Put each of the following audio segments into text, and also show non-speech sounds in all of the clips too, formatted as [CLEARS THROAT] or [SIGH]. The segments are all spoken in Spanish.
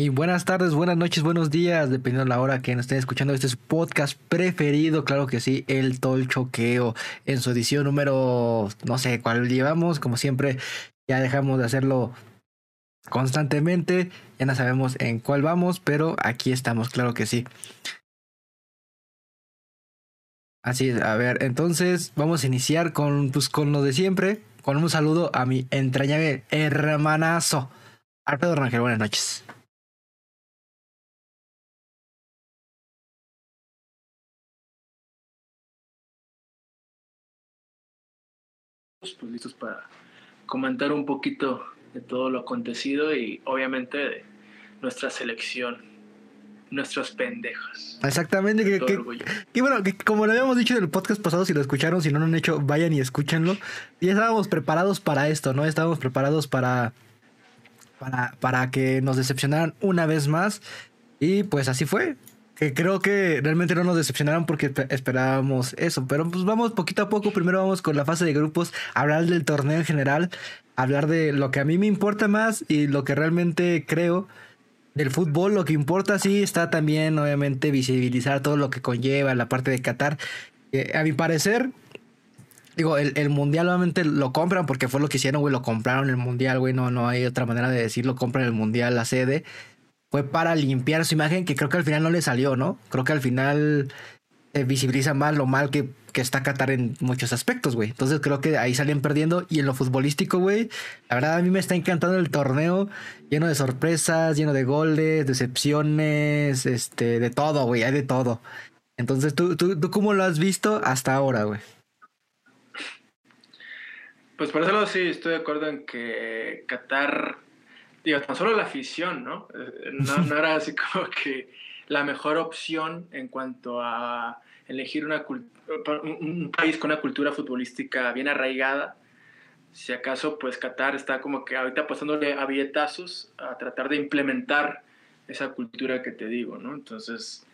Y buenas tardes, buenas noches, buenos días, dependiendo de la hora que nos estén escuchando. Este es su podcast preferido, claro que sí, El Tolchoqueo, en su edición número, no sé cuál llevamos, como siempre, ya dejamos de hacerlo constantemente, ya no sabemos en cuál vamos, pero aquí estamos, claro que sí. Así es, a ver, entonces vamos a iniciar con, pues, con lo de siempre, con un saludo a mi entrañable hermanazo, Alfredo Rangel, buenas noches. Pues listos para comentar un poquito de todo lo acontecido y obviamente de nuestra selección, nuestras pendejas. Exactamente, que, que, y bueno, que como lo habíamos dicho en el podcast pasado, si lo escucharon, si no lo han hecho, vayan y escúchenlo. Ya estábamos preparados para esto, ¿no? Estábamos preparados para, para, para que nos decepcionaran una vez más. Y pues así fue que creo que realmente no nos decepcionaron porque esperábamos eso. Pero pues vamos poquito a poco. Primero vamos con la fase de grupos, hablar del torneo en general, hablar de lo que a mí me importa más y lo que realmente creo del fútbol. Lo que importa sí está también, obviamente, visibilizar todo lo que conlleva la parte de Qatar. A mi parecer, digo, el, el, mundial obviamente lo compran porque fue lo que hicieron, güey. Lo compraron el mundial, güey. No, no hay otra manera de decirlo. Compran el mundial, la sede fue para limpiar su imagen, que creo que al final no le salió, ¿no? Creo que al final se visibiliza más lo mal que, que está Qatar en muchos aspectos, güey. Entonces creo que ahí salen perdiendo. Y en lo futbolístico, güey, la verdad a mí me está encantando el torneo, lleno de sorpresas, lleno de goles, decepciones, este, de todo, güey, hay de todo. Entonces, ¿tú, tú, tú cómo lo has visto hasta ahora, güey? Pues por eso sí estoy de acuerdo en que Qatar digo, tan solo la afición, ¿no? Eh, ¿no? era así como que la mejor opción en cuanto a elegir una un país con una cultura futbolística bien arraigada. Si acaso, pues Qatar está como que ahorita pasándole a billetazos a tratar de implementar esa cultura que te digo, ¿no? Entonces,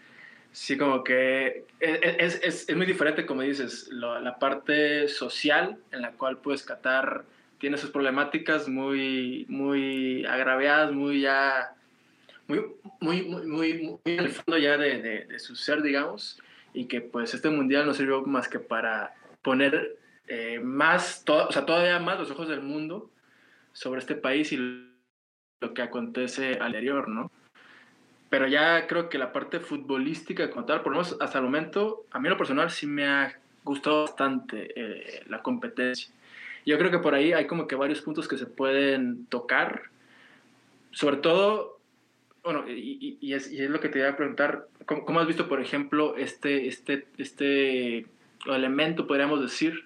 sí, como que es, es, es muy diferente, como dices, la, la parte social en la cual, pues, Qatar tiene sus problemáticas muy, muy agraviadas, muy ya, muy, muy, muy, muy, en el fondo ya de, de, su ser, digamos, y que pues este mundial no sirvió más que para poner eh, más, todo, o sea, todavía más los ojos del mundo sobre este país y lo que acontece al interior, ¿no? Pero ya creo que la parte futbolística como tal, por lo menos hasta el momento, a mí lo personal sí me ha gustado bastante eh, la competencia. Yo creo que por ahí hay como que varios puntos que se pueden tocar, sobre todo, bueno, y, y, es, y es, lo que te iba a preguntar, ¿cómo, has visto, por ejemplo, este, este, este elemento, podríamos decir?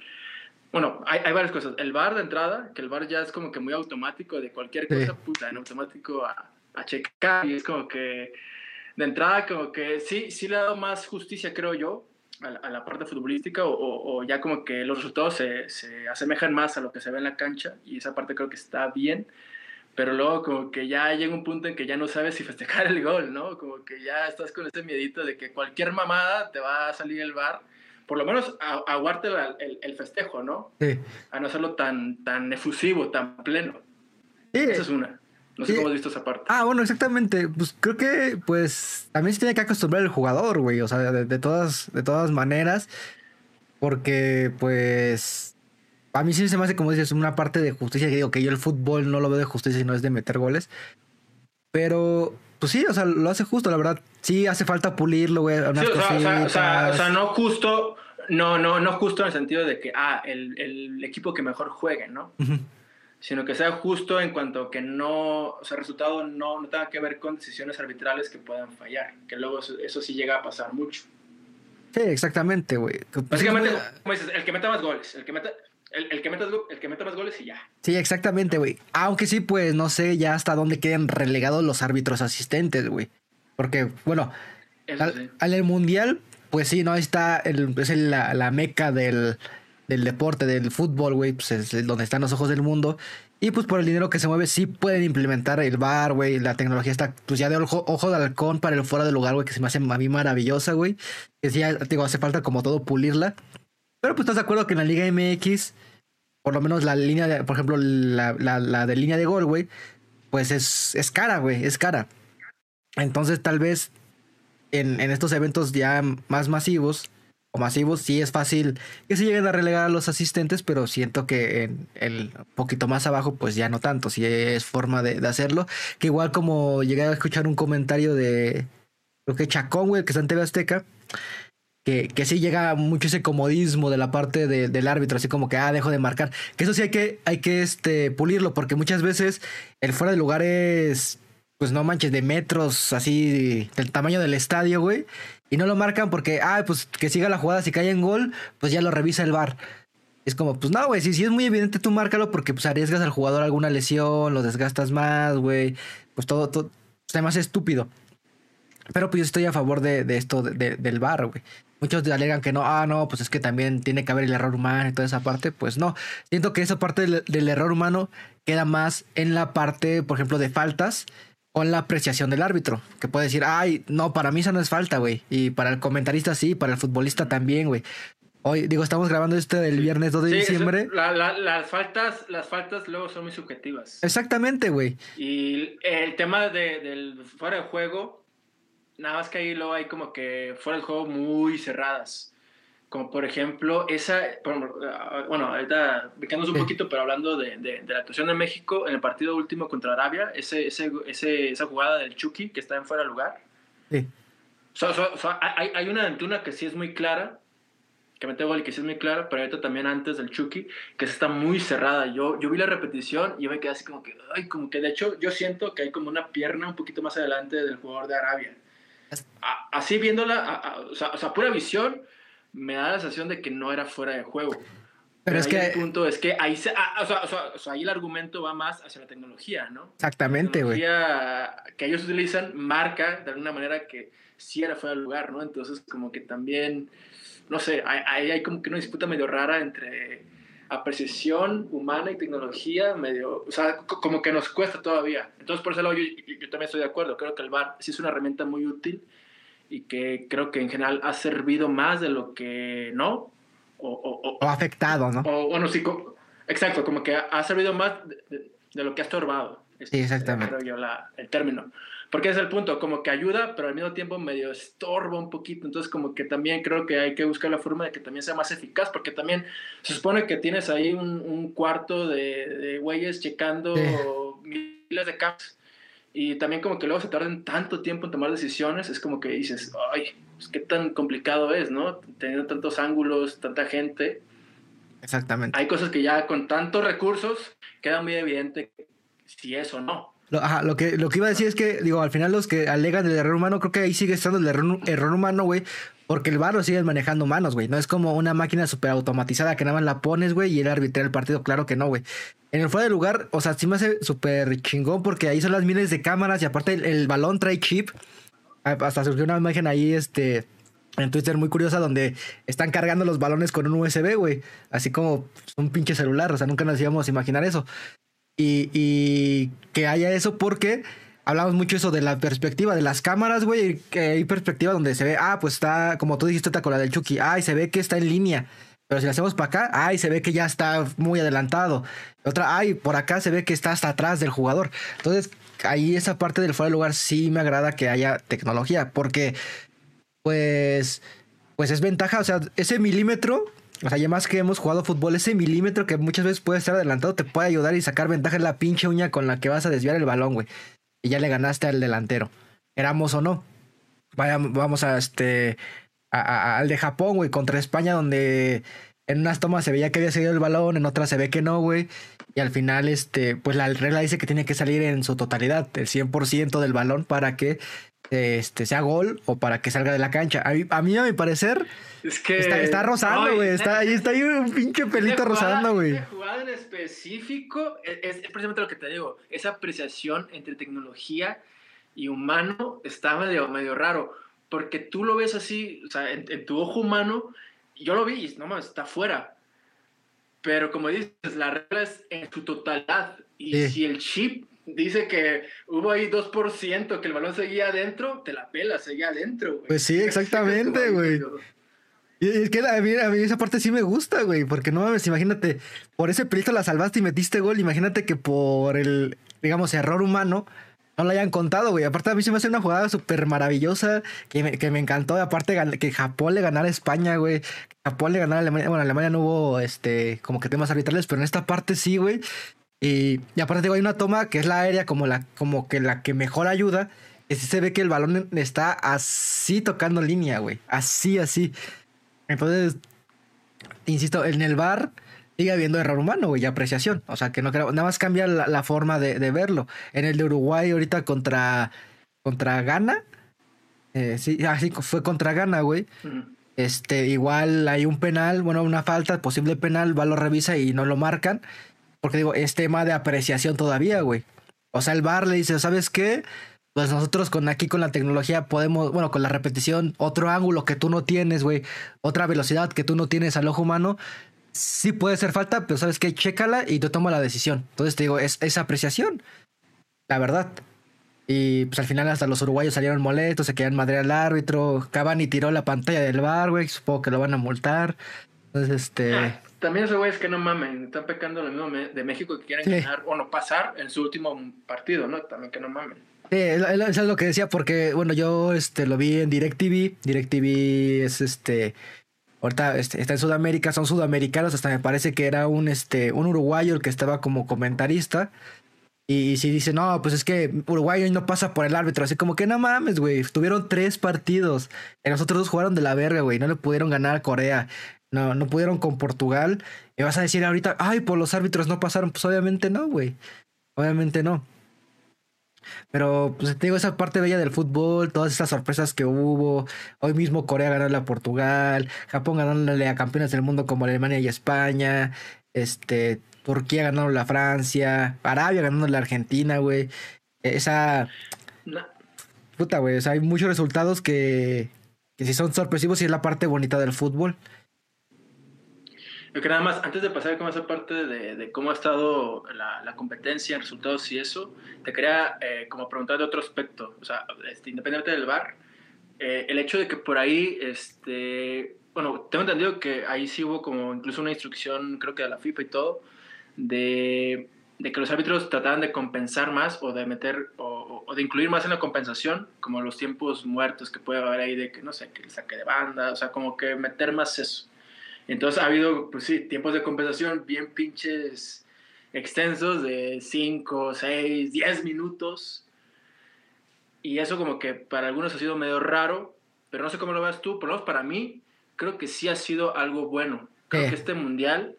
Bueno, hay, hay, varias cosas. El bar de entrada, que el bar ya es como que muy automático de cualquier cosa, puta, en automático a, a checar, y es como que de entrada como que sí, sí le ha dado más justicia, creo yo, a la, parte futbolística o, ya como que los resultados se, se, asemejan más a lo que se ve en la cancha y esa parte creo que está bien, pero luego como que ya llega un punto en que ya no sabes si festejar el gol, ¿no? Como que ya estás con ese miedito de que cualquier mamada te va a salir el bar, por lo menos aguarte el, el, festejo, ¿no? Sí. A no hacerlo tan, tan efusivo, tan pleno. Sí. Esa es una. No sé cómo has visto esa parte. Ah, bueno, exactamente. Pues creo que, pues, también se tiene que acostumbrar el jugador, güey. O sea, de, todas, de todas maneras. Porque, pues, a mí sí se me hace, como dices, una parte de justicia. Que digo que yo el fútbol no lo veo de justicia, sino es de meter goles. Pero, pues sí, o sea, lo hace justo, la verdad. Sí hace falta pulirlo, güey. o, sea, o, sea, no justo, no, no, no justo en el sentido de que, ah, el, el equipo que mejor juegue, ¿no? Sino que sea justo en cuanto que no, o sea, el resultado no, no tenga que ver con decisiones arbitrales que puedan fallar, que luego eso, sí llega a pasar mucho. Sí, exactamente, güey. Básicamente, como dices, el que meta más goles, el que meta, el, que meta, el que meta más goles y ya. Sí, exactamente, güey. Aunque sí, pues no sé ya hasta dónde queden relegados los árbitros asistentes, güey. Porque, bueno, al, el mundial, pues sí, no está el, es la, la meca del, del deporte, del fútbol, güey, pues es donde están los ojos del mundo. Y pues por el dinero que se mueve, sí pueden implementar el bar, güey. La tecnología está, pues ya de ojo, de halcón para el fuera del lugar, güey, que se me hace a mí maravillosa, güey. Que sí, digo, hace falta como todo pulirla. Pero pues estás de acuerdo que en la Liga MX, por lo menos la línea de, por ejemplo, la, la, de línea de gol, güey, pues es, es cara, güey, es cara. Entonces tal vez en estos eventos ya más masivos o masivos sí es fácil que se lleguen a relegar a los asistentes, pero siento que en el poquito más abajo pues ya no tanto, si es forma de, hacerlo, que igual como llegué a escuchar un comentario de creo que Chacón, güey, que está en TV Azteca, que, que sí llega mucho ese comodismo de la parte del árbitro, así como que, ah, dejo de marcar. Que eso sí hay que, hay que este, pulirlo, porque muchas veces el fuera de lugar es, pues no manches, de metros, así, del tamaño del estadio, güey. Y no lo marcan porque, ah, pues que siga la jugada, si cae en gol, pues ya lo revisa el VAR. Es como, pues no, güey, si, si es muy evidente, tú márcalo porque pues arriesgas al jugador alguna lesión, lo desgastas más, güey. Pues todo, todo, pues, más estúpido. Pero pues yo estoy a favor de, esto del VAR, güey. Muchos alegan que no, ah, no, pues es que también tiene que haber el error humano y toda esa parte. Pues no, siento que esa parte del, error humano queda más en la parte, por ejemplo, de faltas en la apreciación del árbitro. Que puede decir, ay, no, para mí eso no es falta, güey. Y para el comentarista sí, para el futbolista también, güey. Hoy, digo, estamos grabando este del viernes 2 de diciembre. las, faltas, las faltas luego son muy subjetivas. Exactamente, güey. Y el tema de, del fuera de juego Nada más que ahí luego hay como que fuera del juego muy cerradas. Como por ejemplo, esa, bueno, ahorita ubicándonos un poquito, pero hablando de, de, la actuación de México en el partido último contra Arabia, ese, ese, ese, esa jugada del Chucky que está en fuera de lugar. Sí. O sea, hay, hay, una una que sí es muy clara, que mete gol y que sí es muy clara, pero ahorita también antes del Chucky, que está muy cerrada. Yo, yo vi la repetición y yo me quedé así como que, ay, como que de hecho yo siento que hay como una pierna un poquito más adelante del jugador de Arabia así viéndola, o, sea, pura visión, me da la sensación de que no era fuera de juego. Pero, es que el punto es que ahí, o, sea, ahí el argumento va más hacia la tecnología, ¿no? Exactamente, güey. La tecnología que ellos utilizan marca de alguna manera que sí era fuera de lugar, ¿no? Entonces, como que también, no sé, ahí hay como que una disputa medio rara entre apreciación humana y tecnología medio, o sea, como que nos cuesta todavía. Entonces, por eso yo, yo, también estoy de acuerdo. Creo que el VAR sí es una herramienta muy útil y que creo que en general ha servido más de lo que no. O, o, afectado, ¿no? O, bueno, sí, exacto, como que ha servido más de, lo que ha estorbado. Sí, exactamente. Creo yo la, el término. Porque es el punto, como que ayuda, pero al mismo tiempo medio estorba un poquito. Entonces, como que también creo que hay que buscar la forma de que también sea más eficaz, porque también se supone que tienes ahí un, un cuarto de, de güeyes checando miles de caps. Y también como que luego se tardan tanto tiempo en tomar decisiones, es como que dices, ay, pues qué tan complicado es, ¿no? Teniendo tantos ángulos, tanta gente. Exactamente. Hay cosas que ya con tantos recursos queda muy evidente si es o no. Lo, ajá, lo, que, lo que iba a decir es que, digo, al final los que alegan del error humano, creo que ahí sigue estando el error, error humano, güey. Porque el bar lo siguen manejando manos, güey. No es como una máquina súper automatizada que nada más la pones, güey, y él arbitra el partido. Claro que no, güey. En el fuera de lugar, o sea, sí me hace súper chingón porque ahí son las miles de cámaras y aparte el, balón trae chip. Hasta surgió una imagen ahí, este, en Twitter muy curiosa donde están cargando los balones con un USB, güey. Así como un pinche celular. O sea, nunca nos íbamos a imaginar eso y, que haya eso porque hablamos mucho eso de la perspectiva de las cámaras, güey, hay perspectiva donde se ve, ah, pues está, como tú dijiste, está con la del Chucky, ay, se ve que está en línea. Pero si la hacemos para acá, ay, se ve que ya está muy adelantado. Otra, ay, por acá se ve que está hasta atrás del jugador. Entonces, ahí esa parte del fuera de lugar sí me agrada que haya tecnología, porque, pues, pues es ventaja, o sea, ese milímetro o sea, ya más que hemos jugado fútbol, ese milímetro que muchas veces puede estar adelantado te puede ayudar y sacar ventaja en la pinche uña con la que vas a desviar el balón, güey. Y ya le ganaste al delantero. Éramos o no. Vaya, vamos a este. al de Japón, güey, contra España, donde en unas tomas se veía que había seguido el balón, en otras se ve que no, güey. Y al final, este, pues la regla dice que tiene que salir en su totalidad, el 100% del balón, para que este, sea gol o para que salga de la cancha. A mí, a, mi parecer, es que está, está rozando, güey. [LAUGHS] Está, ahí está ahí un pinche pelito rozando, güey. Esta jugada en específico es, precisamente lo que te digo. Esa apreciación entre tecnología y humano está medio, medio raro. Porque tú lo ves así, o sea, en, tu ojo humano, yo lo vi, no más, está fuera. Pero como dices, la regla es en su totalidad. Y si el chip dice que hubo ahí 2%, que el balón seguía adentro, te la pela, seguía adentro, Pues sí, [LAUGHS] exactamente, güey. Y es que a mí, esa parte sí me gusta, güey, porque no mames, imagínate, por ese pelito la salvaste y metiste gol, imagínate que por el, digamos, error humano, no lo hayan contado, güey. Aparte, a mí se me hace una jugada súper maravillosa que me, que me encantó. Aparte, que Japón le ganara a España, güey. Japón le ganara a Alemania. Bueno, Alemania no hubo este, como que temas arbitrales, pero en esta parte sí, güey. Y, y aparte, digo, hay una toma que es la aérea, como, la, como que la que mejor ayuda. Y sí se ve que el balón está así tocando línea, güey. Así, así. Entonces, insisto, en el bar sigue habiendo error humano, güey, y apreciación. O sea, que no creo, nada más cambia la, forma de, verlo. En el de Uruguay ahorita contra, contra Ghana, eh, sí, así ah, fue contra Ghana, güey. Este, igual hay un penal, bueno, una falta, posible penal, va, lo revisa y no lo marcan. Porque digo, es tema de apreciación todavía, güey. O sea, el bar le dice, ¿sabes qué? Pues nosotros con aquí con la tecnología podemos, bueno, con la repetición, otro ángulo que tú no tienes, güey, otra velocidad que tú no tienes al ojo humano, sí puede ser falta, pero sabes que chécala y tú tomo la decisión. Entonces te digo, es, esa apreciación, la verdad. Y pues al final hasta los uruguayos salieron molestos, se quedan madre al árbitro. Cavani tiró la pantalla del bar, güey. Supongo que lo van a multar. Entonces, este. También esos güeyes que no mamen, están pecando lo mismo de México que quieren ganar o no pasar en su último partido, ¿no? También que no mamen. Sí, eso es lo que decía, porque, bueno, yo este, lo vi en DirecTV. DirecTV es este Ahorita este, está en Sudamérica, son sudamericanos, hasta me parece que era un, este, un uruguayo el que estaba como comentarista. Y, si dice, no, pues es que Uruguayo no pasa por el árbitro, así como que no mames, güey, tuvieron tres partidos. Y los otros dos jugaron de la verga, güey, no le pudieron ganar a Corea, no, no pudieron con Portugal. Y vas a decir ahorita, ay, por los árbitros no pasaron, pues obviamente no, güey, obviamente no. Pero, pues te digo, esa parte bella del fútbol, todas esas sorpresas que hubo. Hoy mismo Corea ganándole a Portugal, Japón ganándole a campeones del mundo como Alemania y España, este, Turquía ganándole a Francia, Arabia ganándole a Argentina, güey. Esa. Puta, güey. O sea, hay muchos resultados que, que sí son sorpresivos y es la parte bonita del fútbol. Yo que nada más, antes de pasar con esa parte de, de cómo ha estado la, la, competencia, resultados y eso, te quería eh, como preguntar de otro aspecto, o sea, este, independientemente del bar, eh, el hecho de que por ahí, este, bueno, tengo entendido que ahí sí hubo como incluso una instrucción, creo que de la FIFA y todo, de, de que los árbitros trataban de compensar más o de meter o, o, de incluir más en la compensación, como los tiempos muertos que puede haber ahí de que, no sé, que el saque de banda, o sea, como que meter más eso. Entonces ha habido, pues sí, tiempos de compensación bien pinches extensos de 5, 6, 10 minutos. Y eso como que para algunos ha sido medio raro, pero no sé cómo lo ves tú, menos para mí creo que sí ha sido algo bueno. Creo que este mundial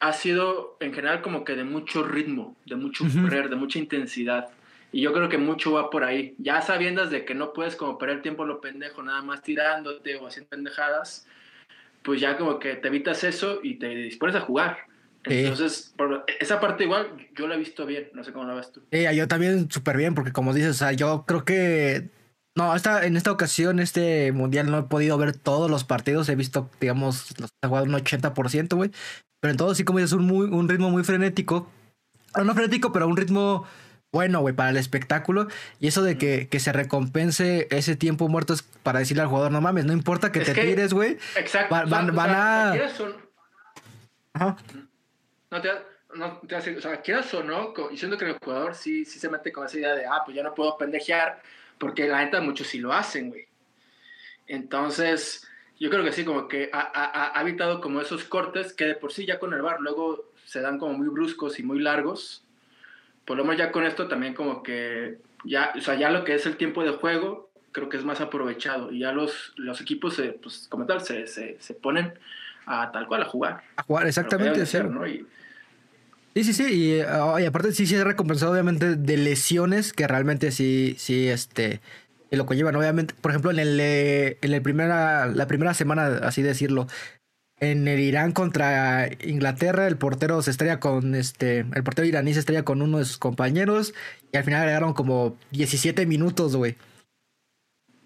ha sido en general como que de mucho ritmo, de mucho correr, de mucha intensidad. Y yo creo que mucho va por ahí. Ya sabiendo de que no puedes como perder tiempo lo pendejo, nada más tirándote o haciendo pendejadas, pues ya como que te evitas eso y te dispones a jugar. Entonces, esa parte igual yo la he visto bien, no sé cómo la ves tú. Sí, yo también súper bien, porque como dices, o sea, yo creo que... No, esta, en esta ocasión, este mundial, no he podido ver todos los partidos, he visto, digamos, los he jugado un 80%, güey. Pero en todo sí, como dices, un, muy, un ritmo muy frenético. No frenético, pero un ritmo bueno, güey, para el espectáculo. Y eso de que, que, se recompense ese tiempo muerto es para decirle al jugador, no mames, no importa que te tires, güey. Exacto. Van, a... Ajá. No te, no te hace, o sea, quieras o no, diciendo que el jugador sí, sí se mete con esa idea de, ah, pues ya no puedo pendejear, porque la neta muchos sí lo hacen, güey. Entonces, yo creo que sí, como que ha, ha, ha, evitado como esos cortes que de por sí ya con el bar luego se dan como muy bruscos y muy largos por lo menos ya con esto también como que ya, o sea, ya lo que es el tiempo de juego, creo que es más aprovechado y ya los, los equipos, se, pues como tal, se, se, se ponen a tal cual a jugar. A jugar, exactamente. sí. sí, sí, y, oh, y, aparte sí se ha recompensado obviamente de lesiones que realmente sí, sí, este, lo conllevan. Obviamente, por ejemplo, en el, en el primera, la primera semana, así decirlo, en el Irán contra Inglaterra, el portero se estrella con este. El portero iraní se estrella con uno de sus compañeros. Y al final agregaron como 17 minutos, güey.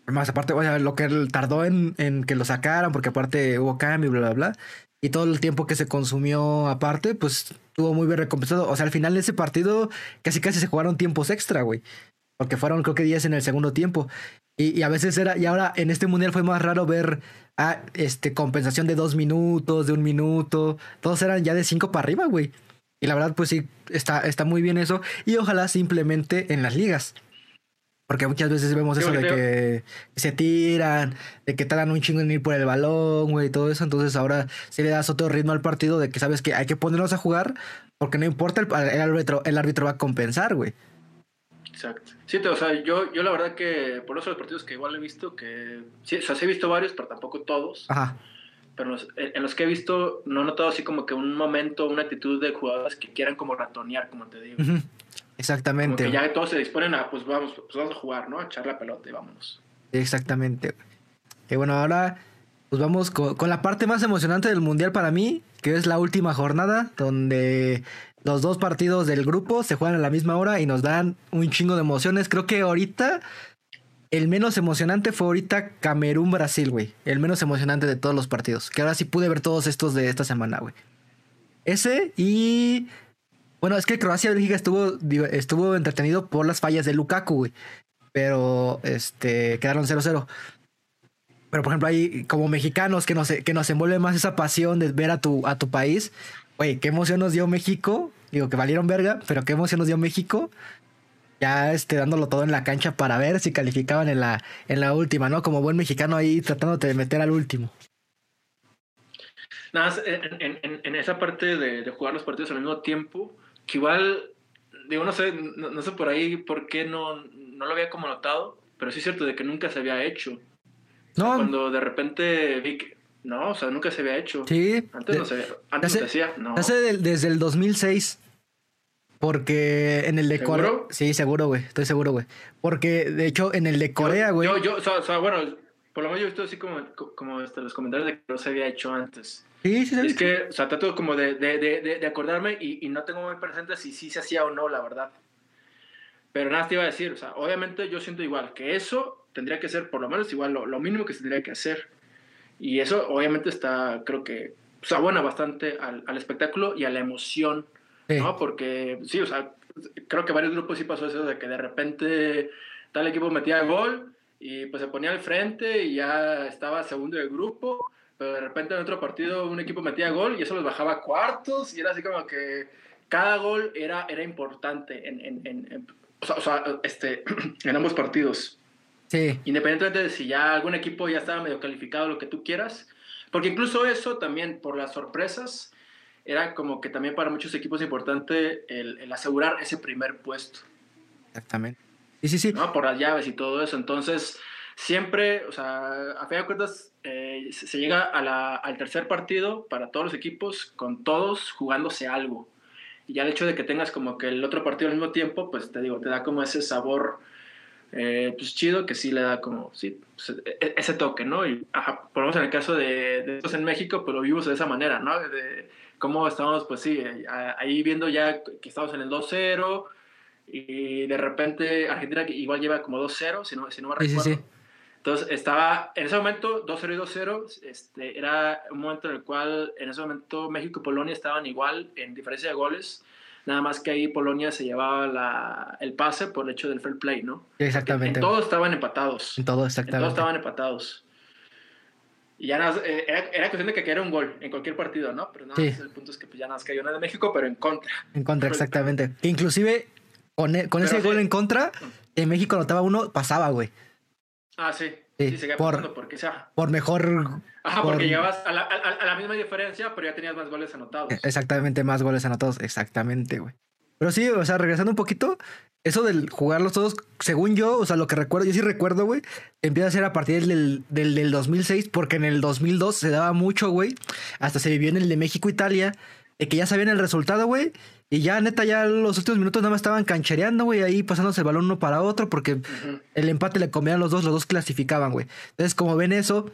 Más aparte, o sea, lo que tardó en, en, que lo sacaran, porque aparte hubo cambio, bla, bla, bla. Y todo el tiempo que se consumió aparte, pues estuvo muy bien recompensado. O sea, al final de ese partido casi casi se jugaron tiempos extra, güey. Porque fueron creo que 10 en el segundo tiempo. Y, y, a veces era, y ahora en este mundial fue más raro ver este, compensación de dos minutos, de un minuto. Todos eran ya de cinco para arriba, güey. Y la verdad, pues sí, está, está muy bien eso. Y ojalá simplemente en las ligas. Porque muchas veces vemos eso de que se tiran, de que tardan un chingo en ir por el balón, güey, y todo eso. Entonces ahora sí le das otro ritmo al partido de que sabes que hay que ponerlos a jugar porque no importa, el, el árbitro, el árbitro va a compensar, güey. Exacto. Sí, o sea, yo, yo la verdad que por eso los partidos que igual he visto, que sí, o sea, sí he visto varios, pero tampoco todos. Ajá. Pero en los, que he visto, no he notado así como que un momento, una actitud de jugadores que quieran como ratonear, como te digo. Exactamente. Como que ya todos se disponen a, pues vamos, pues vamos a jugar, ¿no? A echar la pelota y vámonos. Exactamente. Y bueno, ahora pues vamos con, con, la parte más emocionante del mundial para mí, que es la última jornada, donde los dos partidos del grupo se juegan a la misma hora y nos dan un chingo de emociones. Creo que ahorita el menos emocionante fue ahorita Camerún-Brasil, güey. El menos emocionante de todos los partidos. Que ahora sí pude ver todos estos de esta semana, güey. Ese y... Bueno, es que Croacia-Bélgica estuvo, estuvo entretenido por las fallas de Lukaku, güey. Pero, este, quedaron 0-0. Pero, por ejemplo, ahí como mexicanos que nos, que nos envuelve más esa pasión de ver a tu, a tu país. Güey, qué emoción nos dio México. Digo que valieron verga, pero qué emoción nos dio México. Ya este, dándolo todo en la cancha para ver si calificaban en la, en la última, ¿no? Como buen mexicano ahí tratándote de meter al último. Nada en, en, esa parte de, jugar los partidos al mismo tiempo, que igual, digo, no sé, no, sé por ahí por qué no, no lo había como notado, pero sí es cierto de que nunca se había hecho. No. cuando de repente vi que, no, o sea, nunca se había hecho. Sí. Antes no se Antes se hacía, no. Hace desde el 2006. Porque en el de Corea. Sí, seguro, güey. Estoy seguro, güey. Porque de hecho en el de Corea, güey. Yo, yo, o sea, bueno, por lo menos yo he visto así como, como este, los comentarios de que no se había hecho antes. Sí, sí, sí. Es que, o sea, trato como de, de, de, de acordarme y, y, no tengo muy presente si sí se hacía o no, la verdad. Pero nada te iba a decir, o sea, obviamente yo siento igual que eso tendría que ser por lo menos igual lo, lo mínimo que se tendría que hacer. Y eso obviamente está, creo que, sea, abona bastante al, al espectáculo y a la emoción, ¿no? Porque, sí, o sea, creo que varios grupos sí pasó eso de que de repente tal equipo metía el gol y pues se ponía al frente y ya estaba segundo del grupo, pero de repente en otro partido un equipo metía gol y eso los bajaba a cuartos y era así como que cada gol era, era importante en, en, en, o sea, o sea, este, [CLEARS THROAT] en ambos partidos. Sí. Independientemente de si ya algún equipo ya estaba medio calificado, lo que tú quieras. Porque incluso eso también, por las sorpresas, era como que también para muchos equipos importante el, asegurar ese primer puesto. Exactamente. Sí, sí, sí. ¿no? Por las llaves y todo eso. Entonces, siempre, o sea, a fin de cuentas, eh, se llega a la, al tercer partido para todos los equipos, con todos jugándose algo. Y ya el hecho de que tengas como que el otro partido al mismo tiempo, pues te digo, te da como ese sabor eh, pues chido, que sí le da como, sí, pues, ese toque, ¿no? Y por lo menos en el caso de, de estos en México, pues lo vimos de esa manera, ¿no? De cómo estábamos, pues sí, eh, ahí viendo ya que estamos en el 2-0 y de repente Argentina igual lleva como 2-0, si no, si no me recuerdo. Entonces estaba, en ese momento, 2-0 y 2-0, este, era un momento en el cual, en ese momento, México y Polonia estaban igual en diferencia de goles Nada más que ahí Polonia se llevaba la, el pase por el hecho del fair play, ¿no? Exactamente. En todos estaban empatados. En todos, exactamente. En todos estaban empatados. Y ya nada, eh, era, era, cuestión de que cayera un gol en cualquier partido, ¿no? Pero nada, el punto es que pues, ya nada más cayó una de México, pero en contra. En contra, exactamente. inclusive con, e, con ese gol en contra, en México anotaba uno, pasaba, güey. Ah, sí. Sí, sí por, porque sea. Por mejor. Ajá, porque llegabas a la, a, la, misma diferencia, pero ya tenías más goles anotados. Exactamente, más goles anotados. Exactamente, güey. Pero sí, o sea, regresando un poquito, eso del jugarlos todos, según yo, o sea, lo que recuerdo, yo sí recuerdo, güey, empieza a ser a partir del, del, del 2006, porque en el 2002 se daba mucho, güey. Hasta se vivió en el de México-Italia, de que ya sabían el resultado, güey. Y ya, neta, ya los últimos minutos nada más estaban canchereando, güey, ahí pasándose el balón uno para otro, porque el empate le comían los dos, los dos clasificaban, güey. Entonces, como ven eso,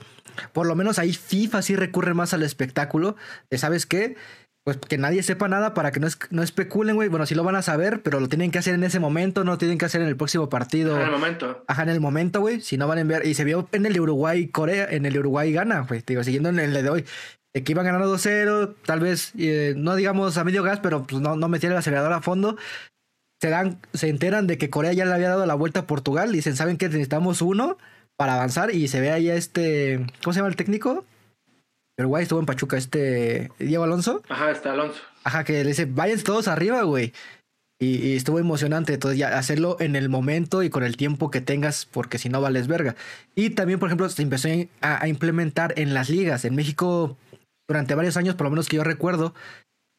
por lo menos ahí FIFA sí recurre más al espectáculo. De, ¿Sabes qué? Pues que nadie sepa nada para que no, no especulen, güey. Bueno, sí lo van a saber, pero lo tienen que hacer en ese momento, no lo tienen que hacer en el próximo partido. En el momento. Ajá, en el momento, güey. Si no van a ver. Y se vio en el Uruguay-Corea, en el Uruguay-Gana, güey. Digo, siguiendo en el de hoy que iban ganando 2-0, tal vez, eh, no digamos a medio gas, pero pues no, no metían el acelerador a fondo. Se, dan, se enteran de que Corea ya le había dado la vuelta a Portugal y dicen, ¿saben que Necesitamos uno para avanzar y se ve ahí este, ¿cómo se llama el técnico? Uruguay estuvo en Pachuca, este Diego Alonso. Ajá, está Alonso. Ajá, que le dice, vayan todos arriba, güey. Y, estuvo emocionante. Entonces, ya hacerlo en el momento y con el tiempo que tengas, porque si no vales verga. Y también, por ejemplo, se empezó a, implementar en las ligas. En México, durante varios años, por lo menos que yo recuerdo,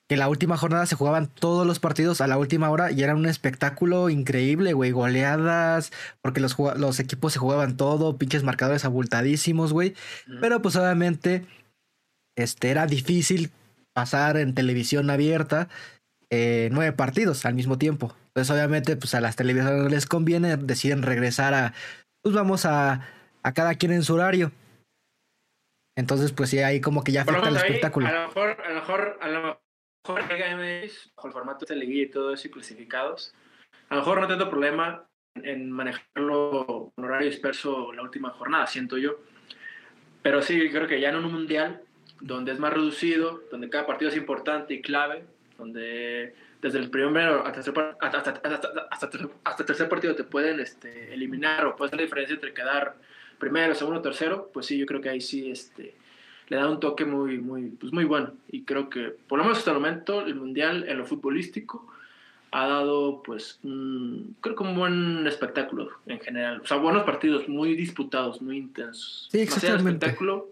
que la última jornada se jugaban todos los partidos a la última hora y era un espectáculo increíble, güey. Goleadas, porque los, los equipos se jugaban todo, pinches marcadores abultadísimos, güey. Pero pues obviamente, este, era difícil pasar en televisión abierta eh, nueve partidos al mismo tiempo. Entonces, obviamente, pues a las televisiones les conviene, deciden regresar a, pues vamos a, a cada quien en su horario. Entonces, pues sí, ahí como que ya afecta el espectáculo. A lo mejor, a lo mejor, a lo mejor bajo el formato de liguilla y todo eso y clasificados, a lo mejor no tengo problema en manejarlo en horario disperso la última jornada, siento yo. Pero sí, creo que ya en un mundial, donde es más reducido, donde cada partido es importante y clave, donde desde el primero hasta, hasta, hasta, hasta, tercer partido te pueden este, eliminar o puede ser la diferencia entre quedar primero, segundo, tercero, pues sí, yo creo que ahí sí este, le da un toque muy, muy, pues muy bueno. Y creo que, por lo menos hasta el momento, el Mundial en lo futbolístico ha dado, pues, creo que un buen espectáculo en general. O sea, buenos partidos, muy disputados, muy intensos. Sí, exactamente. espectáculo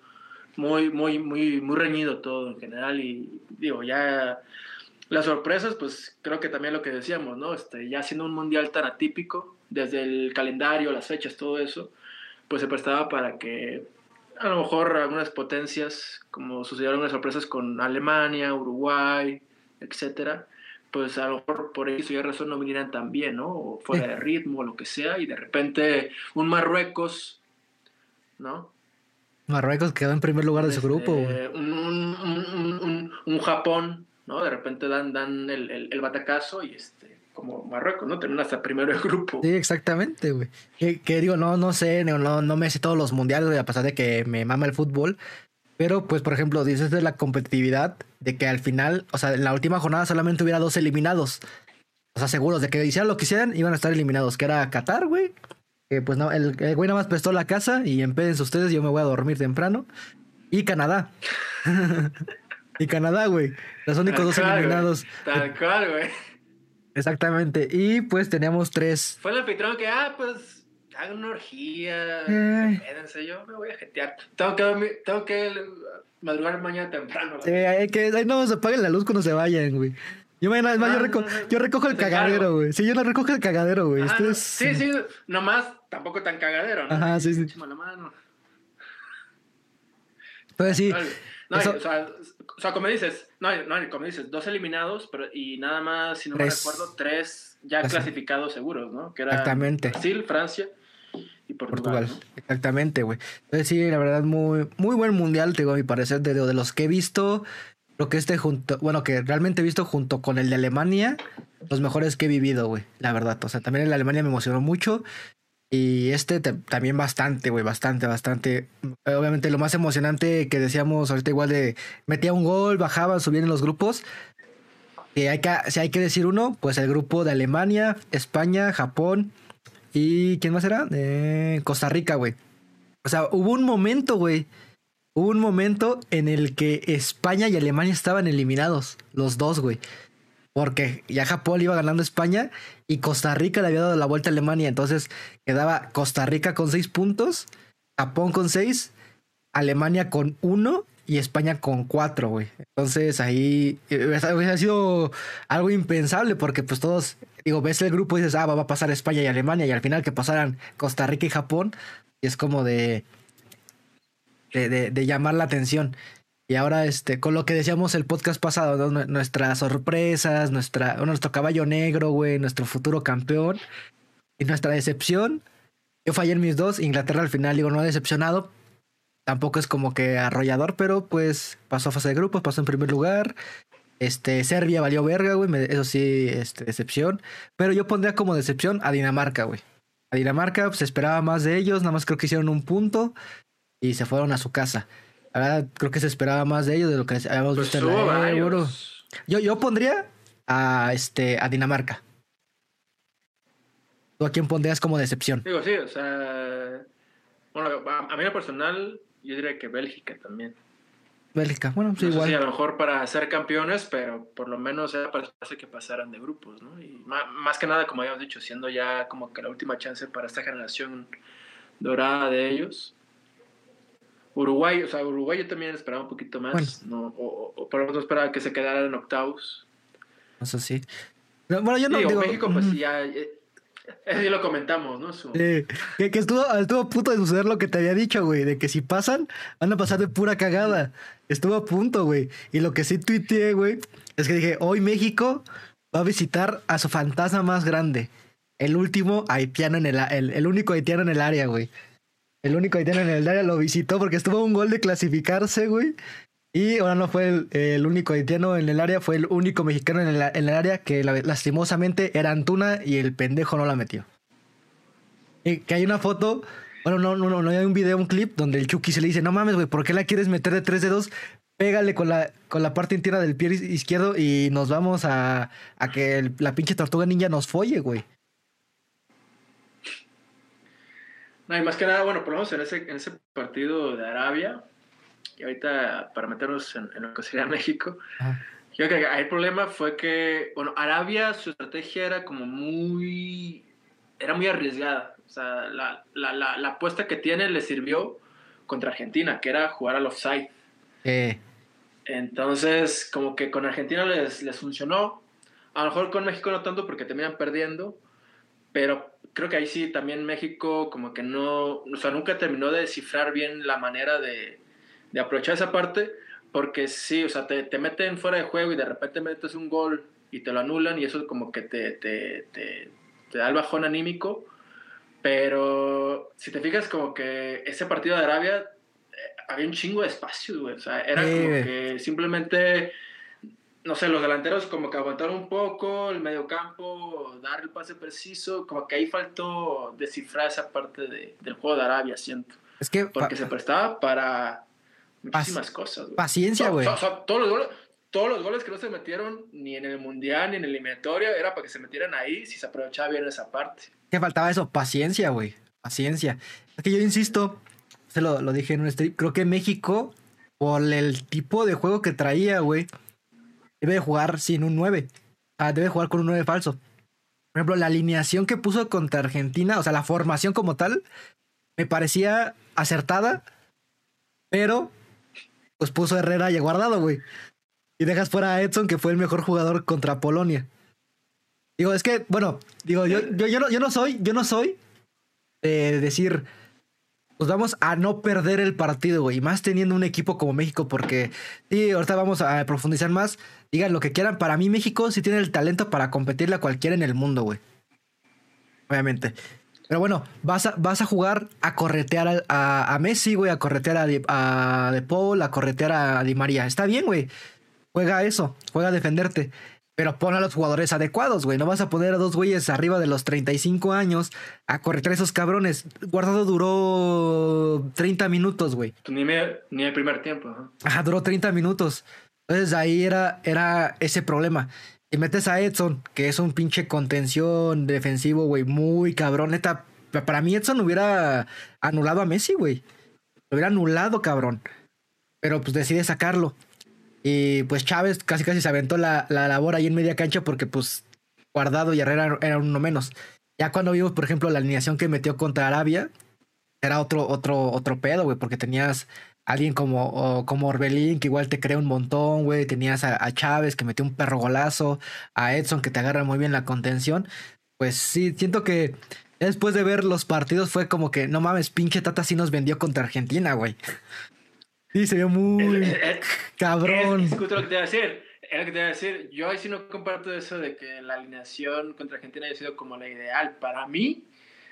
muy, muy, muy, muy reñido todo en general. Y digo, ya las sorpresas, pues creo que también lo que decíamos, ¿no? Este, ya siendo un mundial tan atípico, desde el calendario, las fechas, todo eso, pues se prestaba para que a lo mejor algunas potencias, como sucedieron las sorpresas con Alemania, Uruguay, etcétera, pues a lo mejor por eso ya razón no vinieran tan bien, ¿no? O fuera de ritmo, o lo que sea, y de repente un Marruecos, ¿no? Marruecos quedó en primer lugar de su grupo. Este, un, un, un, Japón, ¿no? De repente dan, dan el, el, batacazo y este, como Marruecos, ¿no? Termina hasta primero el grupo. Sí, exactamente, güey. Que, digo, no, no sé, no, no me sé todos los mundiales, a pesar de que me mama el fútbol. Pero, pues, por ejemplo, dices de la competitividad, de que al final, o sea, en la última jornada solamente hubiera dos eliminados. O sea, seguros de que hicieran lo que hicieran, iban a estar eliminados. Que era Qatar, güey. Que pues no, el, el güey nada más prestó la casa y empédense ustedes, yo me voy a dormir temprano. Y Canadá. [LAUGHS] y Canadá, güey. Los únicos dos eliminados. Tal cual, güey. Exactamente. Y pues teníamos tres. Fue el anfitrión que, ah, pues, hagan una orgía. Eh. yo me voy a jetear. Tengo que, tengo que madrugar mañana temprano. Sí, hay que, ahí no se apaguen la luz cuando se vayan, güey. Yo, me, más, yo, reco yo, recojo el cagadero, güey. Sí, yo no recojo el cagadero, güey. Sí, sí, nomás tampoco tan cagadero, ¿no? Ajá, sí, sí. Mano. Pues sí. No, o, sea, o sea, como dices, no, no, como dices, dos eliminados, pero y nada más, si no me recuerdo, tres ya clasificados seguros, ¿no? Que era Exactamente. Brasil, Francia y Portugal. Exactamente, güey. Entonces sí, la verdad, muy, muy buen mundial, te digo, a mi parecer, de, de los que he visto, lo que este junto, bueno, que realmente he visto junto con el de Alemania, los mejores que he vivido, güey, la verdad. O sea, también el de Alemania me emocionó mucho. Y este también bastante, güey, bastante, bastante. Obviamente lo más emocionante que decíamos ahorita igual de metía un gol, bajaban, subían en los grupos. Y hay que, si hay que decir uno, pues el grupo de Alemania, España, Japón y ¿quién más era? Eh, Costa Rica, güey. O sea, hubo un momento, güey. Hubo un momento en el que España y Alemania estaban eliminados, los dos, güey. Porque ya Japón iba ganando España y Costa Rica le había dado la vuelta a Alemania. Entonces quedaba Costa Rica con seis puntos, Japón con seis, Alemania con uno y España con cuatro, güey. Entonces ahí eh, hubiera sido algo impensable porque pues todos, digo, ves el grupo y dices, ah, va a pasar España y Alemania y al final que pasaran Costa Rica y Japón y es como de, de, de llamar la atención. Y ahora, este, con lo que decíamos el podcast pasado, nuestras sorpresas, nuestra, nuestro caballo negro, güey, nuestro futuro campeón y nuestra decepción. Yo fallé en mis dos, Inglaterra al final, digo, no decepcionado. Tampoco es como que arrollador, pero pues pasó a fase de grupos, pasó en primer lugar. Este, Serbia valió verga, güey, eso sí, este, decepción. Pero yo pondría como decepción a Dinamarca, güey. A Dinamarca pues, se esperaba más de ellos, nada más creo que hicieron un punto y se fueron a su casa. Ahora creo que se esperaba más de ellos de lo que habíamos pues visto en la Euro. Yo, yo pondría a este a Dinamarca. ¿Tú a quién pondrías como decepción? Digo, sí, o sea. Bueno, a, mí lo personal, yo diría que Bélgica también. Bélgica, bueno, sí, igual. Sí, a lo mejor para ser campeones, pero por lo menos era para que pasaran de grupos, ¿no? Y más, más, que nada, como habíamos dicho, siendo ya como que la última chance para esta generación dorada de ellos. Uruguay, o sea, Uruguay yo también esperaba un poquito más, ¿no? O, o, por lo menos esperaba que se quedara en octavos. Eso sí. Bueno, yo no digo, digo... México, pues ya... Eso ya lo comentamos, ¿no? Su... que, que, estuvo, estuvo a punto de suceder lo que te había dicho, güey, de que si pasan, van a pasar de pura cagada. Estuvo a punto, güey. Y lo que sí tuiteé, güey, es que dije, hoy México va a visitar a su fantasma más grande. El último haitiano en el, el, el único haitiano en el área, güey. El único haitiano en el área lo visitó porque estuvo un gol de clasificarse, güey. Y ahora no fue el, único haitiano en el área, fue el único mexicano en el, en el área que lastimosamente era Antuna y el pendejo no la metió. Y que hay una foto, bueno, no, no, no, hay un video, un clip donde el Chucky se le dice, no mames, güey, ¿por qué la quieres meter de tres dedos? Pégale con la, con la parte entera del pie izquierdo y nos vamos a, a que la pinche tortuga ninja nos folle, güey. No, y más que nada, bueno, por lo menos en ese, en ese partido de Arabia, y ahorita para meternos en, en lo que sería [LAUGHS] México, Ajá. yo creo que el problema fue que, bueno, Arabia, su estrategia era como muy, era muy arriesgada. O sea, la, la, la, la apuesta que tiene le sirvió contra Argentina, que era jugar al offside. Eh. Entonces, como que con Argentina les, les funcionó. A lo mejor con México no tanto porque terminan perdiendo, pero creo que ahí sí también México como que no, o sea, nunca terminó de descifrar bien la manera de, de aprovechar esa parte, porque sí, o sea, te, te, meten fuera de juego y de repente metes un gol y te lo anulan y eso como que te, te, te, te da el bajón anímico, pero si te fijas como que ese partido de Arabia eh, había un chingo de espacio, güey, o sea, era como que simplemente no sé, los delanteros como que aguantaron un poco, el mediocampo, dar el pase preciso, como que ahí faltó descifrar esa parte de, del juego de Arabia, siento. Es que porque se prestaba para muchísimas cosas. Güey. Paciencia, güey. Todos los goles, todos los goles que no se metieron ni en el mundial ni en el eliminatorio era para que se metieran ahí si se aprovechaba bien esa parte. ¿Qué faltaba eso? Paciencia, güey. Paciencia. Es que yo insisto, se lo, lo dije en un stream, creo que México, por el tipo de juego que traía, güey, debe jugar sin un 9. Ah, debe jugar con un 9 falso. Por ejemplo, la alineación que puso contra Argentina, o sea, la formación como tal, me parecía acertada, pero pues puso Herrera y guardado, güey. Y dejas fuera a Edson, que fue el mejor jugador contra Polonia. Digo, es que, bueno, digo, yo, yo, yo, no, yo no soy, yo no soy de decir, pues vamos a no perder el partido, güey. Más teniendo un equipo como México, porque sí, ahorita vamos a profundizar más. Digan lo que quieran. Para mí, México sí tiene el talento para competirle a cualquiera en el mundo, güey. Obviamente. Pero bueno, vas a, vas a jugar a corretear a, a, a Messi, güey, a corretear a, a De Paul, a corretear a Di María. Está bien, güey. Juega eso, juega a defenderte. Pero pon a los jugadores adecuados, güey. No vas a poner a dos güeyes arriba de los 35 años a corretear a esos cabrones. Guardado duró 30 minutos, güey. Ni, me, ni el primer tiempo. ¿no? Ajá, duró 30 minutos. Entonces ahí era, era ese problema. Y metes a Edson, que es un pinche contención defensivo, güey, muy cabrón. Neta, para mí Edson hubiera anulado a Messi, güey. Lo hubiera anulado, cabrón. Pero pues decide sacarlo. Y pues Chávez casi casi se aventó la, la labor ahí en media cancha porque pues Guardado y Herrera eran uno menos. Ya cuando vimos, por ejemplo, la alineación que metió contra Arabia, era otro, otro, otro pedo, güey, porque tenías alguien como, o, como Orbelín, que igual te crea un montón, güey. Tenías a, a, Chávez, que metió un perro golazo. A Edson, que te agarra muy bien la contención. Pues sí, siento que después de ver los partidos fue como que, no mames, pinche Tata sí nos vendió contra Argentina, güey. [LAUGHS] Sí, se vio muy cabrón. Es, es, lo que te iba a decir. Es lo que te iba a decir. Yo ahí sí no comparto eso de que la alineación contra Argentina haya sido como la ideal. Para mí,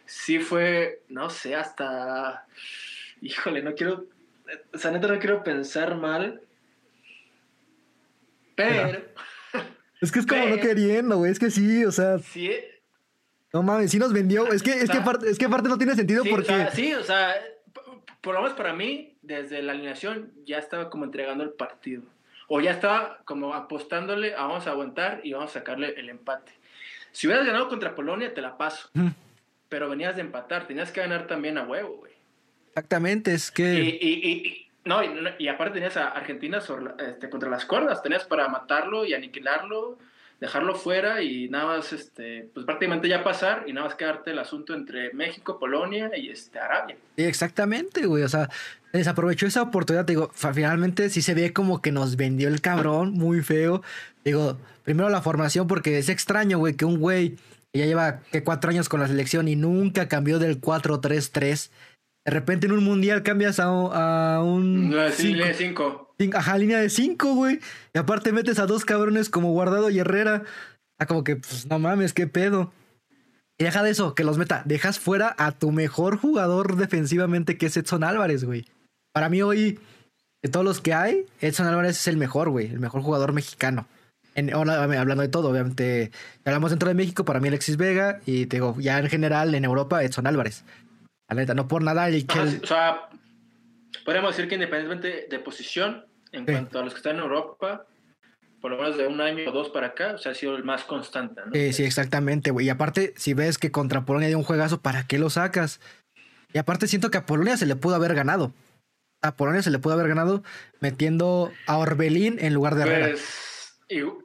sí fue, no sé, hasta. Híjole, no quiero. O sea, neta, no quiero pensar mal. Pero. [LAUGHS] Es que es como pero, no queriendo, güey. Es que sí, o sea. Sí. No mames, sí nos vendió. Es que, es, o sea, que, aparte, es que aparte no tiene sentido sí, porque. O sea, sí, o sea, por lo menos para mí, desde la alineación ya estaba como entregando el partido. O ya estaba como apostándole a vamos a aguantar y vamos a sacarle el empate. Si hubieras ganado contra Polonia, te la paso. Mm. Pero venías de empatar, tenías que ganar también a huevo, güey. Exactamente, es que. Y, y, y, No, y, aparte tenías a Argentina este, contra las cuerdas, tenías para matarlo y aniquilarlo, dejarlo fuera y nada más, este, pues prácticamente ya pasar y nada más quedarte el asunto entre México, Polonia y este, Arabia. Sí, exactamente, güey, o sea, desaprovechó esa oportunidad, digo, finalmente sí se ve como que nos vendió el cabrón, muy feo, digo, primero la formación porque es extraño, güey, que un güey que ya lleva que cuatro años con la selección y nunca cambió del 4-3-3 de repente en un mundial cambias a, a un. línea de 5. Ajá, línea de 5, güey. Y aparte metes a dos cabrones como Guardado y Herrera. Ah, como que, pues no mames, qué pedo. Y deja de eso, que los meta. Dejas fuera a tu mejor jugador defensivamente, que es Edson Álvarez, güey. Para mí hoy, de todos los que hay, Edson Álvarez es el mejor, güey. El mejor jugador mexicano. En, hablando de todo, obviamente. Hablamos dentro de México, para mí Alexis Vega. Y te digo, ya en general en Europa, Edson Álvarez. La neta, no por nada. El O sea, podríamos decir que independientemente de posición, en cuanto a los que están en Europa, por lo menos de un año o dos para acá, o sea, ha sido el más constante, ¿no? Sí, sí, exactamente, güey. Y aparte, si ves que contra Polonia dio un juegazo, ¿para qué lo sacas? Y aparte siento que a Polonia se le pudo haber ganado. A Polonia se le pudo haber ganado metiendo a Orbelín en lugar de Herrera. Pues,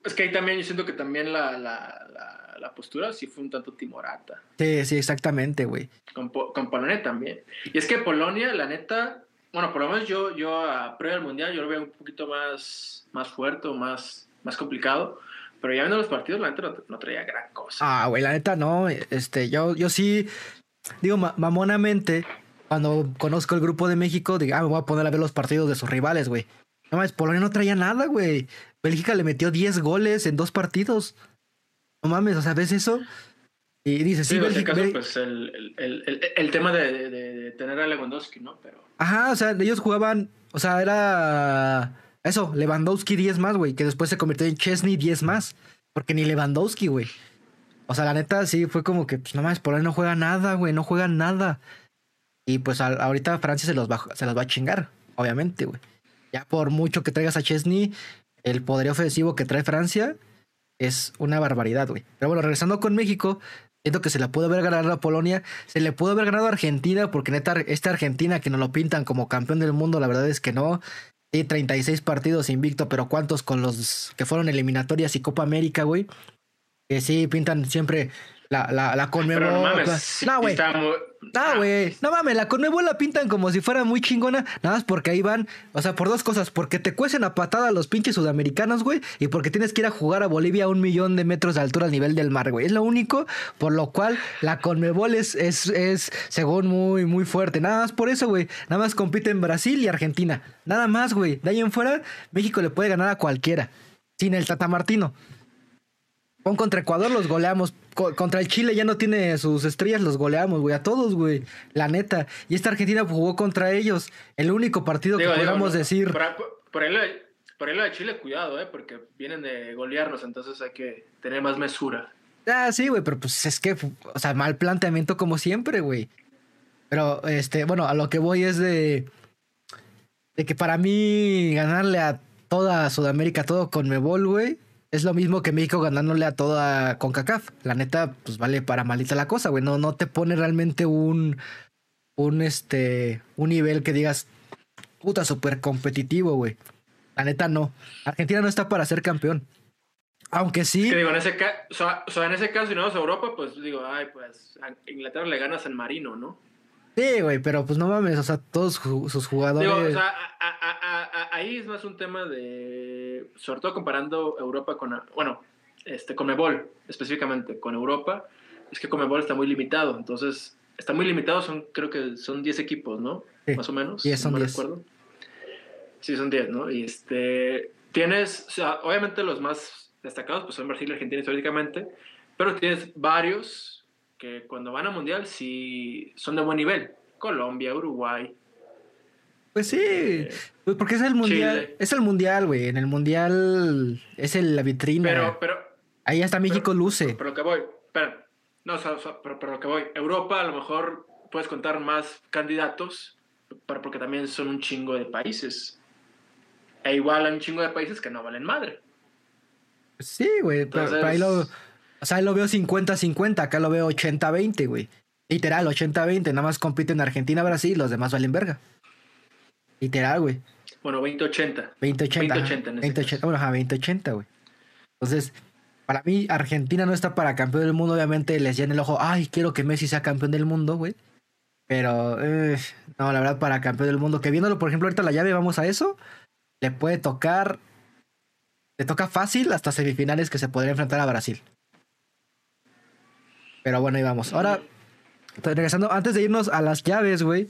es que ahí también yo siento que también la la postura sí fue un tanto timorata. Sí, sí, exactamente, güey. Con, Polonia también. Y es que Polonia, la neta, bueno, por lo menos yo, yo a prueba del mundial, yo lo veo un poquito más, más fuerte, más, más complicado. Pero ya viendo los partidos, la neta no, traía gran cosa. Ah, güey, la neta no. Este, yo, yo sí, digo, mamonamente, cuando conozco el grupo de México, digo, ah, me voy a poner a ver los partidos de sus rivales, güey. No más, Polonia no traía nada, güey. Bélgica le metió 10 goles en dos partidos. No mames, o sea, ¿ves eso? Y dices, sí, sí caso, pues el, el, el, tema de, de, tener a Lewandowski, ¿no? Pero... Ajá, o sea, ellos jugaban, o sea, era eso, Lewandowski 10 más, güey, que después se convirtió en Chesney 10 más, porque ni Lewandowski, güey. O sea, la neta sí fue como que, pues no mames, por ahí no juega nada, güey, no juega nada. Y pues ahorita Francia se los, va, se los va a chingar, obviamente, güey. Ya por mucho que traigas a Chesney, el poder ofensivo que trae Francia, es una barbaridad, güey. Pero bueno, regresando con México, siento que se la pudo haber ganado a Polonia, se le pudo haber ganado a Argentina, porque neta, esta Argentina que nos lo pintan como campeón del mundo, la verdad es que no. Sí, 36 partidos invicto, pero ¿cuántos con los que fueron eliminatorias y Copa América, güey? Que sí, pintan siempre la, la, la Conmebol. no mames. No, güey. No, güey. No mames, la Conmebol la pintan como si fuera muy chingona. Nada más porque ahí van. O sea, por dos cosas. Porque te cuecen a patada los pinches sudamericanos, güey. Y porque tienes que ir a jugar a Bolivia a un millón de metros de altura al nivel del mar, güey. Es lo único por lo cual la Conmebol es, es, es según muy, muy fuerte. Nada más por eso, güey. Nada más compiten Brasil y Argentina. Nada más, güey. De ahí en fuera, México le puede ganar a cualquiera. Sin el Tata Martino. Pon contra Ecuador, los goleamos. contra el Chile ya no tiene sus estrellas, los goleamos, güey. A todos, güey. La neta. Y esta Argentina jugó contra ellos. El único partido que podamos decir. Por, ahí, por de Chile, cuidado, ¿eh? Porque vienen de golearnos, entonces hay que tener más mesura. Ah, sí, güey, pero pues es que, o sea, mal planteamiento como siempre, güey. Pero, este, bueno, a lo que voy es de. De que para mí ganarle a toda Sudamérica, todo con Mebol, güey es lo mismo que México ganándole a toda CONCACAF. La neta, pues vale para malita la cosa, güey. No, no te pone realmente un, un, este, un nivel que digas, puta, súper competitivo, güey. La neta, no. Argentina no está para ser campeón. Aunque sí. digo, en ese, en ese caso, si no vas a Europa, pues digo, ay, pues a Inglaterra le ganas al Marino, ¿no? Sí, güey, pero pues no mames, o sea, todos sus jugadores. Digo, o sea, ahí es más un tema de. Sobre todo comparando Europa con. Bueno, este, con Mebol, específicamente, con Europa. Es que Comebol está muy limitado, entonces. Está muy limitado, son, creo que son 10 equipos, ¿no? más o menos. Sí, son 10. Sí, son 10, ¿no? Y este. Tienes, o sea, obviamente los más destacados pues son Brasil y Argentina históricamente, pero tienes varios que cuando van a mundial sí son de buen nivel. Colombia, Uruguay. Pues sí, eh, pues porque es el mundial, es el mundial, güey. En el mundial es el, la vitrina. Pero, pero. Ahí hasta México luce. Pero, lo que voy, espera. No, pero, pero lo que voy. Europa a lo mejor puedes contar más candidatos, pero porque también son un chingo de países. E igual hay un chingo de países que no valen madre. Sí, güey, pero, ahí lo, o sea, lo veo 50-50, acá lo veo 80-20, güey. Literal, 80-20, nada más compiten Argentina, Brasil, los demás valen verga. Literal, güey. Bueno, 2080. 2080. 2080, 2080 bueno, ajá, 2080, güey. Entonces, para mí, Argentina no está para campeón del mundo. Obviamente les llena el ojo, ay, quiero que Messi sea campeón del mundo, güey. Pero, eh, no, la verdad, para campeón del mundo, que viéndolo, por ejemplo, ahorita la llave, vamos a eso, le puede tocar, le toca fácil hasta semifinales que se podría enfrentar a Brasil. Pero bueno, ahí vamos. Ahora, regresando, antes de irnos a las llaves, güey,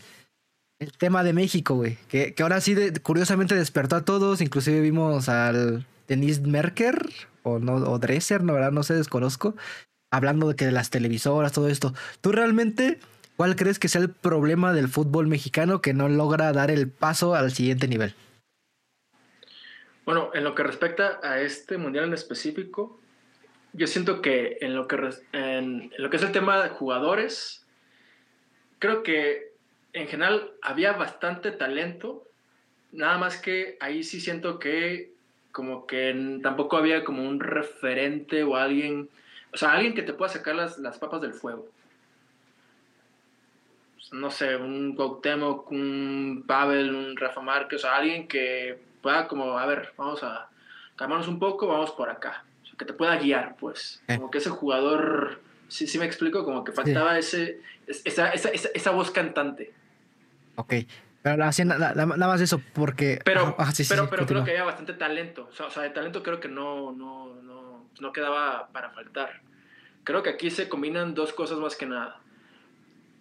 el tema de México, güey, que, ahora sí, curiosamente despertó a todos, inclusive vimos al Denis Merker, o, no, o Dresser, no, ¿verdad? No sé, desconozco, hablando de que de las televisoras, todo esto. ¿Tú realmente ¿Cuál crees que sea el problema del fútbol mexicano que no logra dar el paso al siguiente nivel? Bueno, en lo que respecta a este mundial en específico, yo siento que en lo que, en, lo que es el tema de jugadores, creo que en general había bastante talento, nada más que ahí sí siento que como que tampoco había como un referente o alguien, o sea, alguien que te pueda sacar las, las papas del fuego no sé, un Cuauhtémoc, un Pavel, un Rafa Márquez, o sea, alguien que pueda como, a ver, vamos a calmarnos un poco, vamos por acá. O sea, que te pueda guiar, pues. Eh. Como que ese jugador, sí, sí me explico, como que faltaba ese, esa, esa, esa, voz cantante. Ok. Pero nada, más eso, porque... Pero, pero, pero creo que había bastante talento. O sea, de talento creo que no, no, no, no quedaba para faltar. Creo que aquí se combinan dos cosas más que nada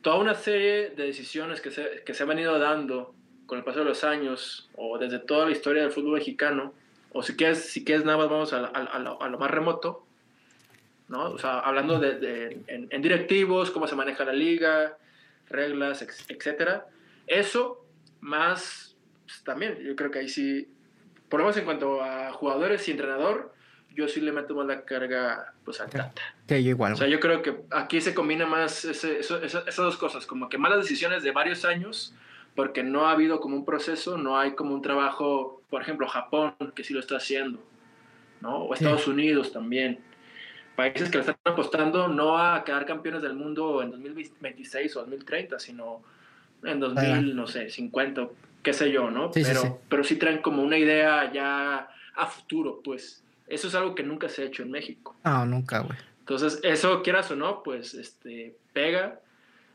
toda una serie de decisiones que se, que se han venido dando con el paso de los años o desde toda la historia del fútbol mexicano, o si quieres, si quieres nada más vamos a, a, lo, más remoto, ¿no? O sea, hablando de, en, directivos, cómo se maneja la liga, reglas, etcétera. Eso más pues, también, yo creo que ahí sí, por lo menos en cuanto a jugadores y entrenador, yo sí le meto más la carga pues al Tata. Sí, yo igual. O sea, yo creo que aquí se combina más esas dos cosas, como que malas decisiones de varios años, porque no ha habido como un proceso, no hay como un trabajo, por ejemplo, Japón, que sí lo está haciendo, ¿no? O Estados Unidos también. Países que le están apostando no a quedar campeones del mundo en 2026 o 2030, sino en 2000, no sé, 50, qué sé yo, ¿no? pero, sí, pero sí traen como una idea ya a futuro, pues. Eso es algo que nunca se ha hecho en México. No, nunca, güey. Entonces, eso, quieras o no, pues, este, pega.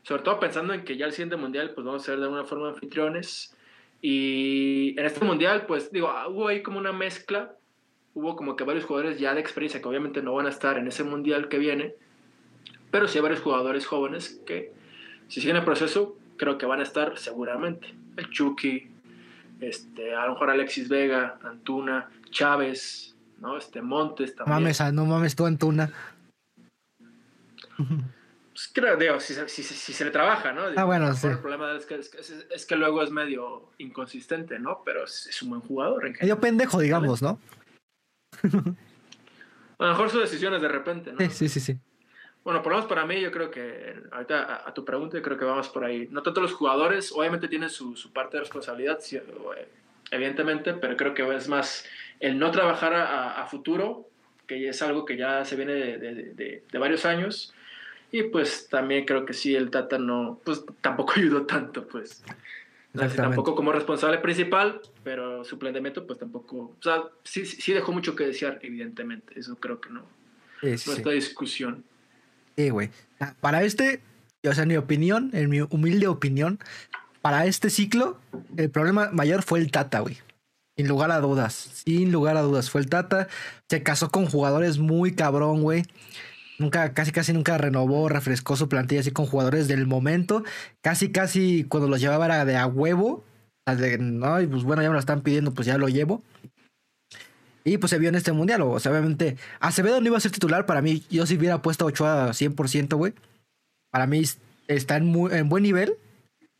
Sobre todo pensando en que ya el siguiente mundial, pues vamos a ser de alguna forma anfitriones. Y en este mundial, pues, digo, ah, hubo ahí como una mezcla. Hubo como que varios jugadores ya de experiencia que obviamente no van a estar en ese mundial que viene. Pero sí hay varios jugadores jóvenes que, si siguen el proceso, creo que van a estar seguramente. El Chucky, este, a lo mejor Alexis Vega, Antuna, Chávez, ¿no? Este Montes también. Mames, ah, no mames tú Antuna. [LAUGHS] Pues creo, digo, si, si, si, se le trabaja, ¿no? ah, bueno, sí. El problema es que, es, que, luego es medio inconsistente, ¿no? Pero es, un buen jugador. En medio pendejo, digamos, ¿no? [LAUGHS] a lo mejor sus decisiones de repente, ¿no? Sí, sí, sí. Bueno, por lo menos para mí, yo creo que, ahorita a, tu pregunta, yo creo que vamos por ahí. No tanto los jugadores, obviamente tienen su, su parte de responsabilidad, eh, evidentemente, pero creo que es más el no trabajar a, futuro, que es algo que ya se viene de, varios años. Y pues también creo que sí, el Tata no, pues tampoco [LAUGHS] ayudó tanto, pues. tampoco como responsable principal, pero su planteamiento pues tampoco, o sea, sí, sí dejó mucho que desear, evidentemente. Eso creo que no. Sí, no está discusión. Sí, güey. Ah, para este, o sea, en mi opinión, en mi humilde opinión, para este ciclo, el problema mayor fue el Tata, güey. Sin lugar a dudas, sin lugar a dudas. Fue el Tata. Se casó con jugadores muy cabrón, güey. Nunca, casi casi nunca renovó, refrescó su plantilla así con jugadores del momento. Casi casi cuando los llevaba era de a huevo. De, no, pues bueno, ya me lo están pidiendo, pues ya lo llevo. Y pues se vio en este mundial, o sea, obviamente Acevedo no iba a ser titular, para mí yo si hubiera puesto 8 a 100%, güey. Para mí está en, muy, en buen nivel.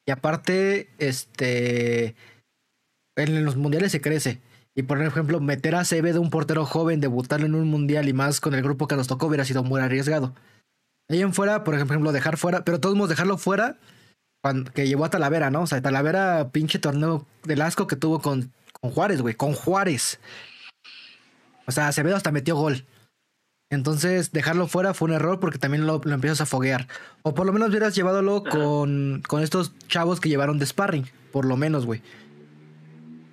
Y aparte, este en los mundiales se crece. Y por ejemplo, meter a de un portero joven, debutarlo en un mundial y más con el grupo que nos tocó hubiera sido muy arriesgado. Ahí en fuera, por ejemplo, dejar fuera, pero todos modos dejarlo fuera, que llevó a Talavera, ¿no? O sea, Talavera, pinche torneo del asco que tuvo con, con Juárez, güey, con Juárez. O sea, Acevedo hasta metió gol. Entonces, dejarlo fuera fue un error porque también lo, lo empiezas a foguear. O por lo menos hubieras llevadolo con, con estos chavos que llevaron de sparring, por lo menos, güey.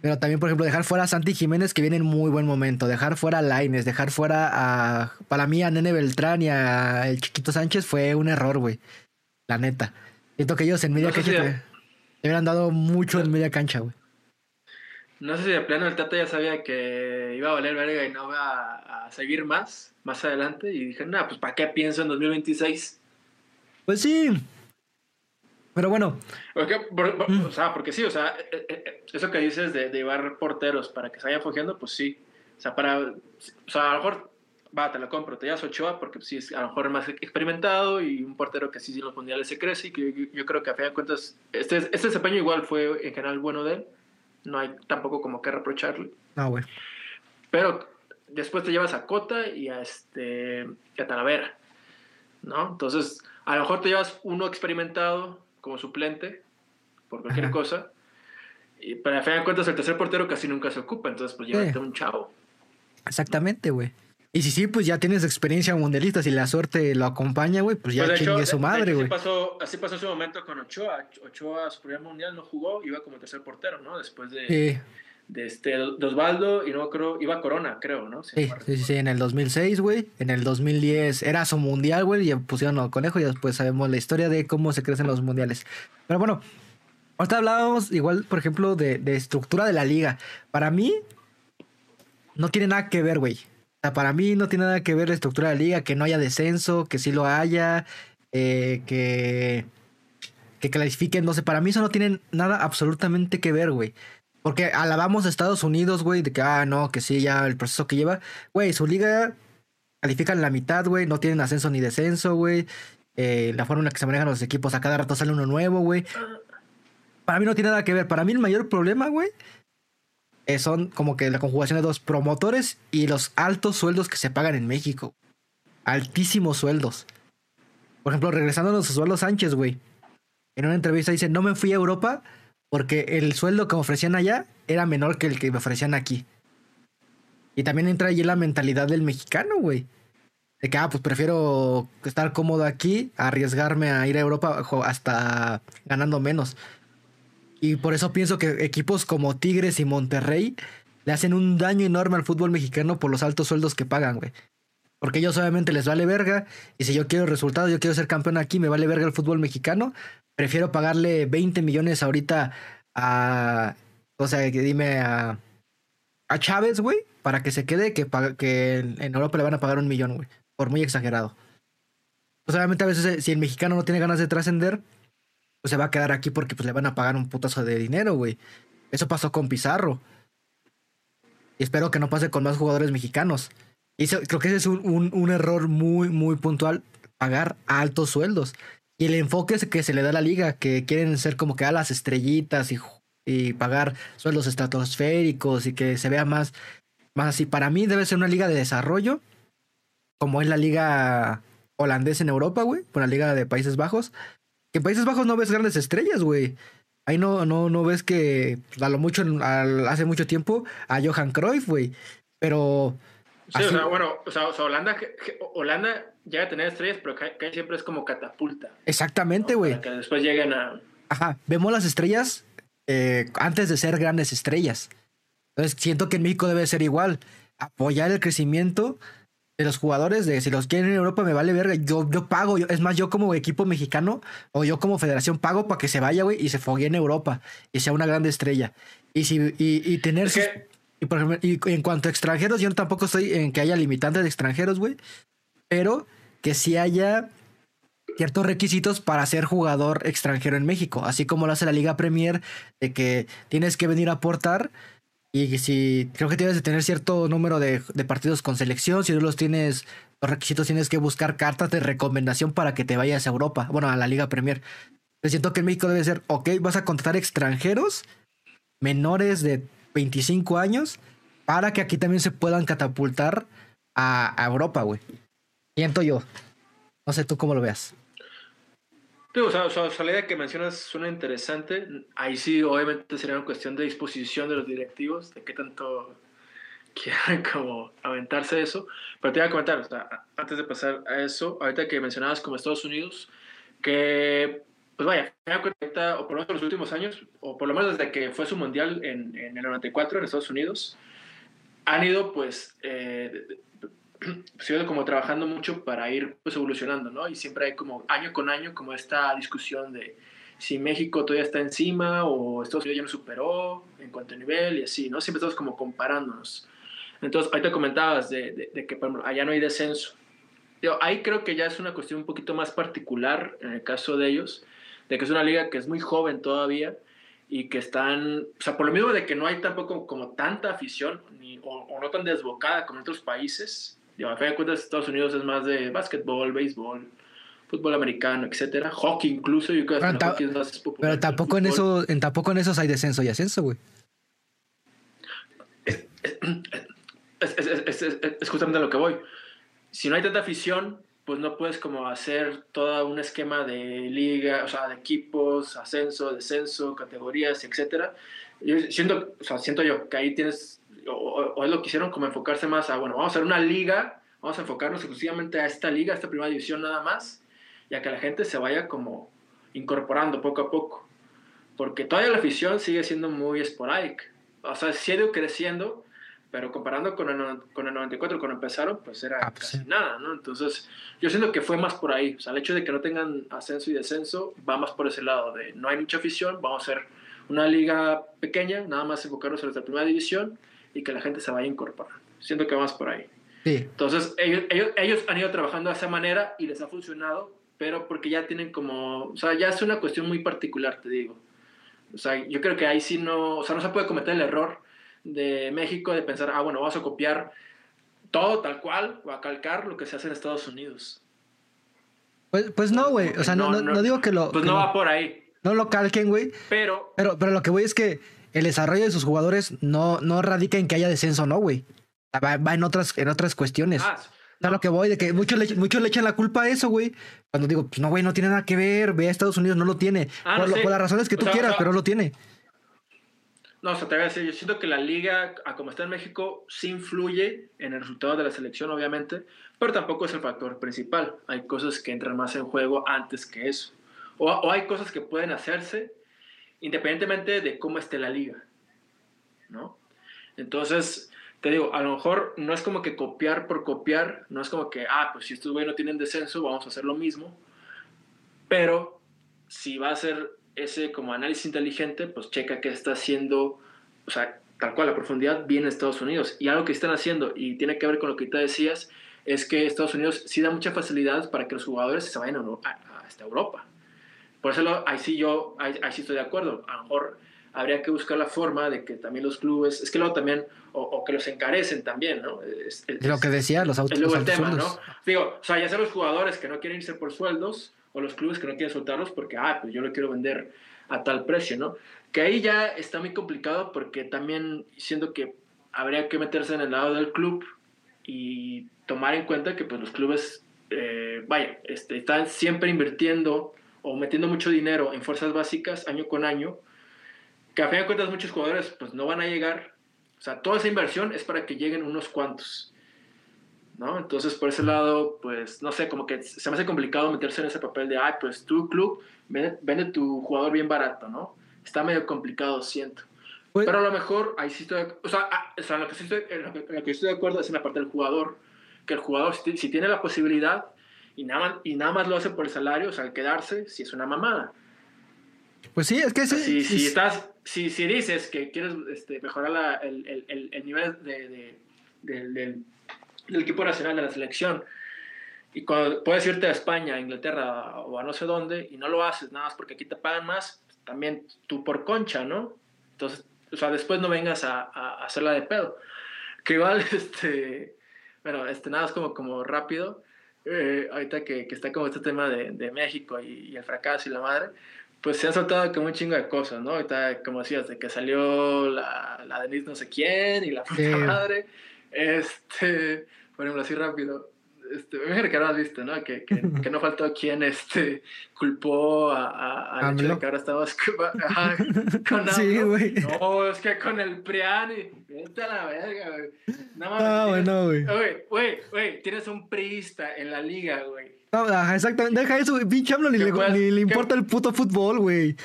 Pero también, por ejemplo, dejar fuera a Santi Jiménez, que viene en muy buen momento. Dejar fuera a Laines, dejar fuera a. Para mí, a Nene Beltrán y a el Chiquito Sánchez fue un error, güey. La neta. Siento que ellos en media cancha te, hubieran dado mucho en media cancha, güey. No sé si de plano el Tata ya sabía que iba a valer verga y no iba a, seguir más, más adelante. Y dije, no, pues ¿para qué pienso en 2026? Pues sí, pero bueno. Mm. O sea, porque sí, o sea, eh, eh, eh, eso que dices de, llevar porteros para que se vayan fogueando, pues sí. O sea, para. O sea, a lo mejor, va, te lo compro, te llevas Ochoa porque sí es a lo mejor más experimentado y un portero que sí en los mundiales se crece y que yo, creo que a fin de cuentas, este, este desempeño igual fue en general bueno de él. No hay tampoco como que reprocharle. No, güey. Pero después te llevas a Cota y a, este, y a Talavera, ¿no? Entonces, a lo mejor te llevas uno experimentado como suplente por cualquier cosa. Y para fin de cuentas, el tercer portero casi nunca se ocupa, entonces pues llévate un chavo. Exactamente, güey. Y si sí, pues ya tienes experiencia mundialista, si la suerte lo acompaña, güey, pues ya pues chingue su madre, güey. Así pasó, así pasó su momento con Ochoa. Ochoa su primer mundial no jugó, iba como tercer portero, ¿no? Después de, de, este, de Osvaldo y no creo, iba Corona, creo, ¿no? Sí, sí, sí, en el 2006, güey. En el 2010 era su mundial, güey, y pusieron al conejo y después sabemos la historia de cómo se crecen los mundiales. Pero bueno, ahorita hablábamos igual, por ejemplo, de, de estructura de la liga. Para mí, no tiene nada que ver, güey. O sea, para mí no tiene nada que ver la estructura de la liga, que no haya descenso, que sí lo haya, eh, que, que clasifiquen, no sé, para mí eso no tiene nada absolutamente que ver, güey. Porque alabamos a Estados Unidos, güey, de que, ah, no, que sí, ya el proceso que lleva. Güey, su liga califican la mitad, güey, no tienen ascenso ni descenso, güey. Eh, la forma en la que se manejan los equipos, a cada rato sale uno nuevo, güey. Para mí no tiene nada que ver. Para mí el mayor problema, güey, eh, son como que la conjugación de dos promotores y los altos sueldos que se pagan en México. Altísimos sueldos. Por ejemplo, regresando a los Osvaldo Sánchez, güey. En una entrevista dice, no me fui a Europa porque el sueldo que me ofrecían allá era menor que el que me ofrecían aquí. Y también entra allí la mentalidad del mexicano, güey. De que, ah, pues prefiero estar cómodo aquí, arriesgarme a ir a Europa hasta ganando menos. Y por eso pienso que equipos como Tigres y Monterrey le hacen un daño enorme al fútbol mexicano por los altos sueldos que pagan, güey. Porque ellos obviamente les vale verga. Y si yo quiero resultados, yo quiero ser campeón aquí, me vale verga el fútbol mexicano prefiero pagarle 20 millones ahorita a. O sea, dime a. A Chávez, güey, para que se quede, que, que en Europa le van a pagar un millón, güey. Por muy exagerado. Pues obviamente a veces eh, si el mexicano no tiene ganas de trascender, pues se va a quedar aquí porque pues le van a pagar un putazo de dinero, güey. Eso pasó con Pizarro. Y espero que no pase con más jugadores mexicanos. Y creo que ese es un, un error muy, muy puntual, pagar altos sueldos. Y el enfoque que se le da a la liga, que quieren ser como que a las estrellitas y, y pagar sueldos estratosféricos y que se vea más, más así. Para mí debe ser una liga de desarrollo, como es la liga holandesa en Europa, güey, por la liga de Países Bajos. Que en Países Bajos no ves grandes estrellas, güey. Ahí no, no, no ves que a lo mucho, hace mucho tiempo, a Johan Cruyff, güey. Pero Sí, o sea, bueno, o sea, Holanda, Holanda llega a tener estrellas, pero que, siempre es como catapulta. Exactamente, güey. que después lleguen a. Ajá, vemos las estrellas eh, antes de ser grandes estrellas. Entonces siento que en México debe ser igual. Apoyar el crecimiento de los jugadores, de si los quieren en Europa me vale verga. Yo, yo pago, es más, yo como equipo mexicano o yo como federación pago para que se vaya, güey, y se fogue en Europa y sea una grande estrella. Y si y, tener y, por ejemplo, y en cuanto a extranjeros, yo tampoco estoy en que haya limitantes de extranjeros, güey. Pero que sí haya ciertos requisitos para ser jugador extranjero en México. Así como lo hace la Liga Premier, de que tienes que venir a aportar. Y si creo que tienes que tener cierto número de, de partidos con selección, si no los tienes, los requisitos tienes que buscar cartas de recomendación para que te vayas a Europa, bueno, a la Liga Premier. Yo siento que en México debe ser, ok, vas a contratar extranjeros menores de 25 años para que aquí también se puedan catapultar a, Europa, güey. Siento yo. No sé tú cómo lo veas. o sea, la idea que mencionas suena interesante. Ahí sí, obviamente sería una cuestión de disposición de los directivos, de qué tanto [LAUGHS] quieran como aventarse eso. Pero te iba a comentar, antes de pasar a eso, ahorita que mencionabas como Estados Unidos, que pues vaya, o por lo menos en los últimos años, o por lo menos desde que fue su mundial en, en el 94 en Estados Unidos, han ido pues eh, sido como trabajando mucho para ir pues evolucionando, ¿no? Y siempre hay como año con año como esta discusión de si México todavía está encima o Estados Unidos ya nos superó en cuanto a nivel y así, ¿no? Siempre estamos como comparándonos. Entonces, ahorita comentabas de, de, que por ejemplo, allá no hay descenso. Yo, ahí creo que ya es una cuestión un poquito más particular en el caso de ellos, de que es una liga que es muy joven todavía y que están, o sea, por lo mismo de que no hay tampoco como tanta afición ni, o, no tan desbocada como en otros países. Digo, a fin de cuentas, Estados Unidos es más de básquetbol, béisbol, fútbol americano, etcétera, hockey incluso, yo creo que pero, hockey es más popular pero tampoco en eso, en tampoco en esos hay descenso y ascenso, güey. es, justamente a lo que voy. Si no hay tanta afición, pues no puedes como hacer todo un esquema de liga, o sea, de equipos, ascenso, descenso, categorías, etcétera. Yo siento, o sea, siento yo que ahí tienes, o, o, es lo que hicieron como enfocarse más a, bueno, vamos a hacer una liga, vamos a enfocarnos exclusivamente a esta liga, a esta primera división nada más, y a que la gente se vaya como incorporando poco a poco. Porque todavía la afición sigue siendo muy esporádica. O sea, sigue creciendo, pero comparando con el, con el 94 cuando empezaron, pues era ah, pues casi nada, ¿no? Entonces, yo siento que fue más por ahí. O sea, el hecho de que no tengan ascenso y descenso va más por ese lado de no hay mucha afición, vamos a hacer una liga pequeña, nada más enfocarnos en nuestra primera división y que la gente se vaya a incorporar. Siento que va más por ahí. Sí. Entonces, ellos, ellos, ellos han ido trabajando de esa manera y les ha funcionado, pero porque ya tienen como, o sea, ya es una cuestión muy particular, te digo. O sea, yo creo que ahí sí no, o sea, no se puede cometer el error de México de pensar, ah, bueno, vamos a copiar todo tal cual o a calcar lo que se hace en Estados Unidos. Pues, pues no, güey. O sea, no, no, digo que lo. Pues no va por ahí. No lo calquen, güey. Pero, pero. Pero lo que voy es que el desarrollo de sus jugadores no, no radica en que haya descenso, ¿no, güey? Va, va, en otras, en otras cuestiones. Ah, no. lo que voy, de que muchos le, muchos le echan la culpa a eso, güey. Cuando digo, pues no, güey, no tiene nada que ver. Ve a Estados Unidos, no lo tiene. Ah, por, las razones que tú quieras, pero no lo tiene. No, o sea, te voy a decir, yo siento que la liga, a como está en México, sí influye en el resultado de la selección, obviamente, pero tampoco es el factor principal. Hay cosas que entran más en juego antes que eso. O, o hay cosas que pueden hacerse independientemente de cómo esté la liga, ¿no? Entonces, te digo, a lo mejor no es como que copiar por copiar, no es como que, ah, pues si estos güeyes no tienen descenso, vamos a hacer lo mismo, pero si va a ser ese como análisis inteligente, pues checa que está haciendo, o sea, tal cual, la profundidad viene en Estados Unidos. Y algo que están haciendo, y tiene que ver con lo que te decías, es que Estados Unidos sí da mucha facilidad para que los jugadores se vayan a, hasta Europa. Por eso ahí sí yo, ahí, sí estoy de acuerdo. A lo mejor habría que buscar la forma de que también los clubes, es que luego también, o, que los encarecen también, ¿no? Es, lo que decía, los autos. Es luego el tema, ¿no? Digo, o sea, ya sea los jugadores que no quieren irse por sueldos, o los clubes que no quieren soltarlos porque, ah, pues yo lo quiero vender a tal precio, ¿no? Que ahí ya está muy complicado porque también siento que habría que meterse en el lado del club y tomar en cuenta que pues los clubes, eh, vaya, este, están siempre invirtiendo o metiendo mucho dinero en fuerzas básicas año con año, que a fin de cuentas muchos jugadores pues no van a llegar, o sea, toda esa inversión es para que lleguen unos cuantos. ¿No? Entonces, por ese lado, pues, no sé, como que se me hace complicado meterse en ese papel de, ay, pues tu club vende, tu jugador bien barato, ¿no? Está medio complicado, siento. Pues Pero a lo mejor, ahí sí estoy, o sea, ah, o sea lo, que estoy, lo, que, estoy de acuerdo es en la parte del jugador, que el jugador, si, tiene la posibilidad y nada, más, y nada más lo hace por el salario, o sea, al quedarse, si es una mamada. Pues sí, es que sí. Si, estás, si, si dices que quieres este, mejorar la, el, el, el, nivel de, de, del del equipo nacional de la selección. Y cuando puedes irte a España, a Inglaterra o a no sé dónde y no lo haces nada más porque aquí te pagan más, también tú por concha, ¿no? Entonces, o sea, después no vengas a, a, hacerla de pedo. Que igual, [LAUGHS] este, bueno, este, nada es como, como rápido. Eh, ahorita que, que, está como este tema de, de México y, el fracaso y la madre, pues se han soltado como un chingo de cosas, ¿no? Ahorita, como decías, de que salió la, la Denise no sé quién y la puta madre. Este, por ejemplo, así rápido. este, me que has visto, ¿no? Que, que, [LAUGHS] que, no faltó quien este, culpó a, a, a hecho que ahora estamos [LAUGHS] con Sí, güey. No, es que con el Priani, vete a la verga, güey. Nada más. Ah, bueno, güey. Güey, güey, tienes un priista en la liga, güey. No, exactamente. Deja eso, güey. Pinche AMLO ni, le, ni le importa el puto fútbol, güey.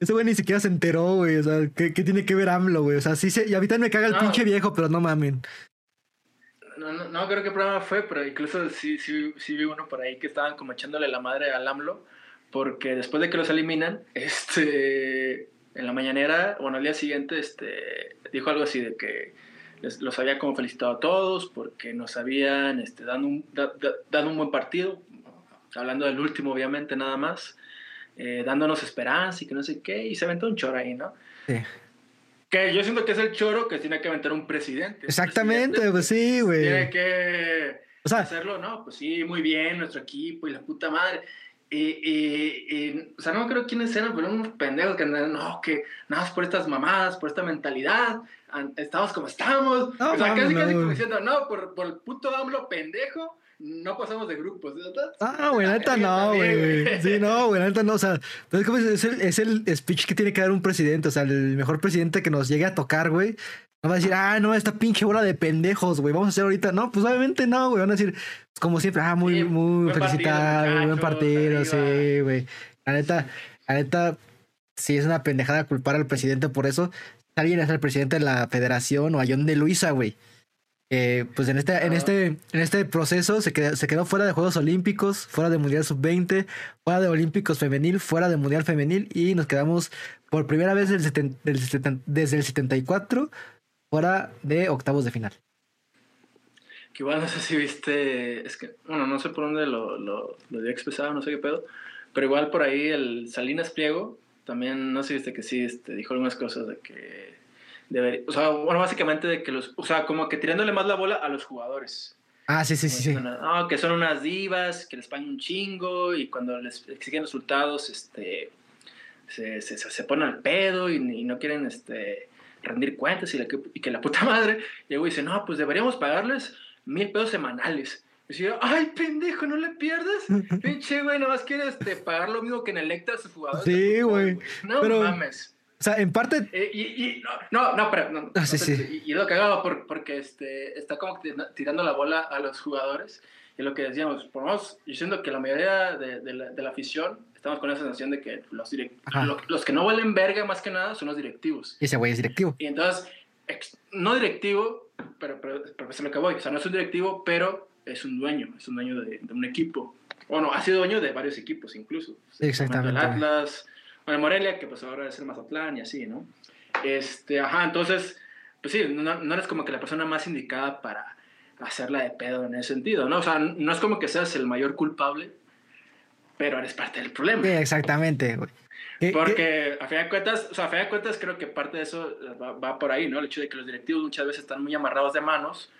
Ese güey ni siquiera se enteró, güey. O sea, ¿qué, ¿qué, tiene que ver AMLO, güey? O sea, sí se... Y a mí también me caga el pinche viejo, pero no mamen. No, no, creo qué programa fue, pero incluso sí, sí, sí vi uno por ahí que estaban como echándole la madre al AMLO, porque después de que los eliminan, [LAUGHS] este, en la mañanera, bueno, al día siguiente, este, dijo algo así de que los había como felicitado a todos porque nos habían este, dado, un, dado un buen partido, hablando del último obviamente nada más, eh, dándonos esperanza y que no sé qué, y se aventó un choro ahí, ¿no? Sí. Que yo siento que es el choro que tiene que aventar un presidente. Exactamente, pues sí, güey. Tiene que hacerlo, ¿no? Pues sí, muy bien, nuestro equipo y la puta madre. Y, o sea, no creo quiénes eran, pero unos pendejos que andan, no, que nada más por estas mamadas, por esta mentalidad, estamos como estamos. o sea, casi, casi como diciendo, no, por, por el puto AMLO pendejo, no pasamos de grupos. Ah, güey, neta no, güey. Sí, no, [LAUGHS] güey, neta no. O sea, es, como es, el, es el speech que tiene que dar un presidente. O sea, el mejor presidente que nos llegue a tocar, güey. No va a decir, ah, no, esta pinche bola de pendejos, güey. Vamos a hacer ahorita. No, pues obviamente no, güey. Van a decir, como siempre, ah, muy, muy felicitado, buen partido, sí, güey. La neta, la neta, si es una pendejada culpar al presidente por eso. Alguien es el presidente de la federación o a John de Luisa, güey pues en este, en este, en este proceso se quedó, se quedó fuera de Juegos Olímpicos, fuera de Mundial Sub-20, fuera de Olímpicos Femenil, fuera de Mundial Femenil y nos quedamos por primera vez desde el, desde el 74 fuera de octavos de final. Que igual no sé si viste, es que, bueno, no sé por dónde lo, lo, lo dio expresado, no sé qué pedo, pero igual por ahí el Salinas Pliego, también, no sé viste que sí, este, dijo algunas cosas de que o sea, bueno, básicamente de que los, o sea, como que tirándole más la bola a los jugadores. Ah, sí, sí, sí. sí. No, que son unas divas, que les pagan un chingo y cuando les exigen resultados, este, se, se, se ponen al pedo y, no quieren, este, rendir cuentas y, y, que la puta [LAUGHS] madre. Y luego dice, no, pues deberíamos pagarles mil pesos semanales. Y decía, ay, pendejo, no le pierdas. [LAUGHS] Pinche, güey, nomás quieres este, pagar lo mismo que en Electa a sus jugadores. Sí, güey. No mames. O sea, en parte. Eh, y, no, no, pero. No, ah, sí, sí. Y, lo cagado por, porque este, está como tirando la bola a los jugadores. Y lo que decíamos, por lo menos, diciendo que la mayoría de, de, la, de la, afición estamos con la sensación de que los, los que no valen verga más que nada son los directivos. Y ese güey es directivo. Y entonces, no directivo, pero, pero, pero es lo que voy. O sea, no es un directivo, pero es un dueño, es un dueño de, un equipo. Bueno, ha sido dueño de varios equipos incluso. Exactamente. El Atlas, bueno, Morelia, que pues ahora es el Mazatlán y así, ¿no? Este, ajá, entonces, pues sí, no, no eres como que la persona más indicada para hacerla de pedo en ese sentido, ¿no? O sea, no es como que seas el mayor culpable, pero eres parte del problema. Sí, exactamente, güey. Porque a fin de cuentas, o sea, a fin de cuentas creo que parte de eso va, por ahí, ¿no? El hecho de que los directivos muchas veces están muy amarrados de manos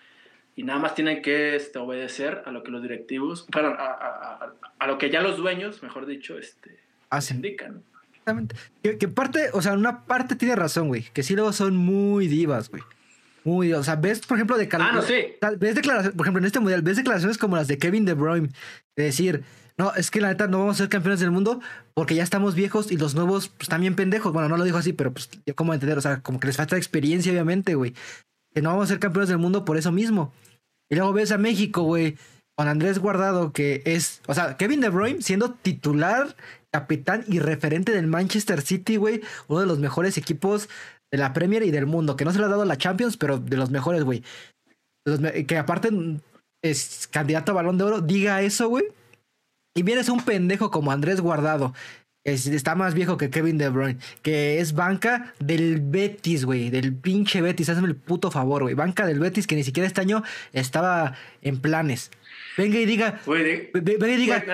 y nada más tienen que este, obedecer a lo que los directivos, bueno, a, a, a, lo que ya los dueños, mejor dicho, este, Hacen. indican. Exactamente. Que, parte, o sea, una parte tiene razón, güey. Que sí luego son muy divas, güey. Muy, o sea, ves, por ejemplo, de Ah, no, sí. Ves declaraciones, por ejemplo, en este mundial, ves declaraciones como las de Kevin De Bruyne, de decir, no, es que la neta no vamos a ser campeones del mundo porque ya estamos viejos y los nuevos, pues también pendejos. Bueno, no lo dijo así, pero pues yo como entender, o sea, como que les falta experiencia, obviamente, güey. Que no vamos a ser campeones del mundo por eso mismo. Y luego ves a México, güey, con Andrés Guardado, que es, o sea, Kevin De Bruyne siendo titular capitán y referente del Manchester City, güey. Uno de los mejores equipos de la Premier y del mundo. Que no se le ha dado la Champions, pero de los mejores, güey. Que aparte es candidato a balón de oro. Diga eso, güey. Y vienes un pendejo como Andrés Guardado. Está más viejo que Kevin De Bruyne. Que es banca del Betis, güey. Del pinche Betis. Hazme el puto favor, güey. Banca del Betis que ni siquiera este año estaba en planes. Venga y diga. venga y diga.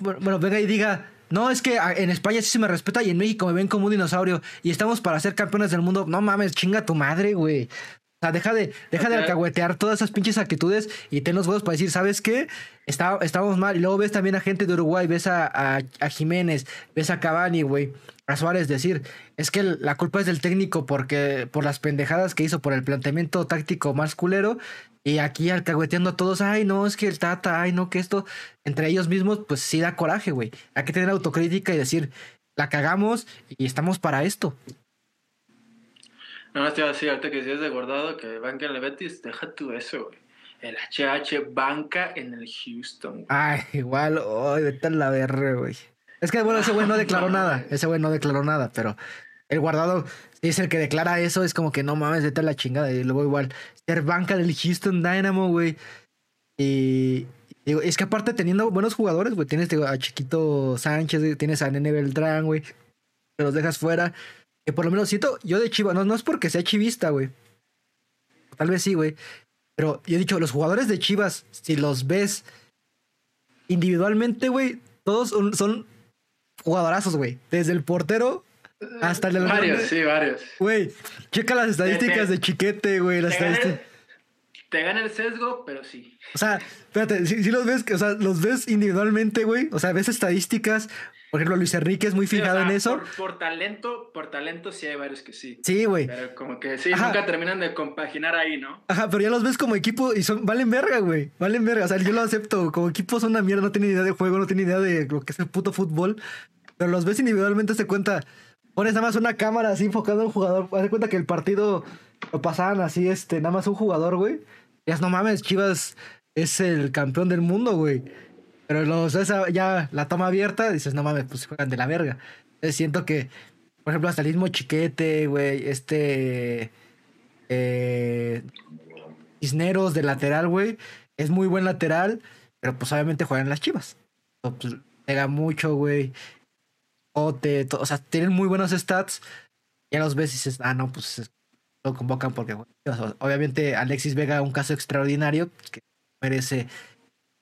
bueno, venga y diga. No, es que en España sí se me respeta y en México me ven como un dinosaurio y estamos para ser campeones del mundo. No mames, chinga tu madre, güey. Sea, deja de, deja de alcahuetear todas esas pinches actitudes y ten los huevos para decir, ¿sabes qué? Está, estamos mal. Y luego ves también a gente de Uruguay, ves a, a, Jiménez, ves a Cavani, güey, a Suárez decir, es que la culpa es del técnico porque por las pendejadas que hizo, por el planteamiento táctico más culero. Y aquí alcahueteando a todos, ay, no, es que el Tata, ay, no, que esto, entre ellos mismos, pues sí da coraje, güey. Hay que tener autocrítica y decir, la cagamos y estamos para esto. No, estoy así, ahorita que decías de guardado que banca en el Betis, deja tú eso, güey. El HH banca en el Houston. Ay, igual, ay, vete a la verga, güey. Es que, bueno, ese güey no declaró [LAUGHS] nada. Ese güey no declaró nada, pero el guardado es el que declara eso, es como que no mames, vete a la chingada. Y luego igual, ser banca del Houston Dynamo, güey. Y, digo, es que aparte teniendo buenos jugadores, güey, tienes a Chiquito Sánchez, tienes a Nene Beltrán, güey. Te los dejas fuera. Que por lo menos siento, yo de Chivas, no, no es porque sea chivista, güey. Tal vez sí, güey. Pero yo he dicho, los jugadores de Chivas, si los ves individualmente, güey, todos son, jugadorazos, güey. Desde el portero hasta el... Varios, sí, varios. Güey, checa las estadísticas de Chiquete, güey. Las estadísticas te gana el sesgo, pero sí. O sea, espérate, si, los ves, o sea, los ves individualmente, güey. O sea, ves estadísticas. Por ejemplo, Luis Enrique es muy fijado en eso. Por, talento, por talento sí hay varios que sí. Sí, güey. Pero como que sí, nunca terminan de compaginar ahí, ¿no? Ajá, pero ya los ves como equipo y son, valen verga, güey. Valen verga. O sea, yo lo acepto. Como equipo son una mierda, no tienen idea de juego, no tienen idea de lo que es el puto fútbol. Pero los ves individualmente, se cuenta. Pones nada más una cámara así enfocada a un jugador. Haz cuenta que el partido lo pasaban así, este, nada más un jugador, güey. Ya no mames, Chivas es el campeón del mundo, güey. Pero los ya la toma abierta, dices, no mames, pues juegan de la verga. Entonces siento que, por ejemplo, hasta el mismo Chiquete, güey, este. Eh, Cisneros de lateral, güey. Es muy buen lateral, pero pues obviamente juegan las chivas. Pues, pega mucho, güey. O, o sea, tienen muy buenos stats. Ya los ves y dices, ah, no, pues lo convocan porque obviamente Alexis Vega un caso extraordinario que merece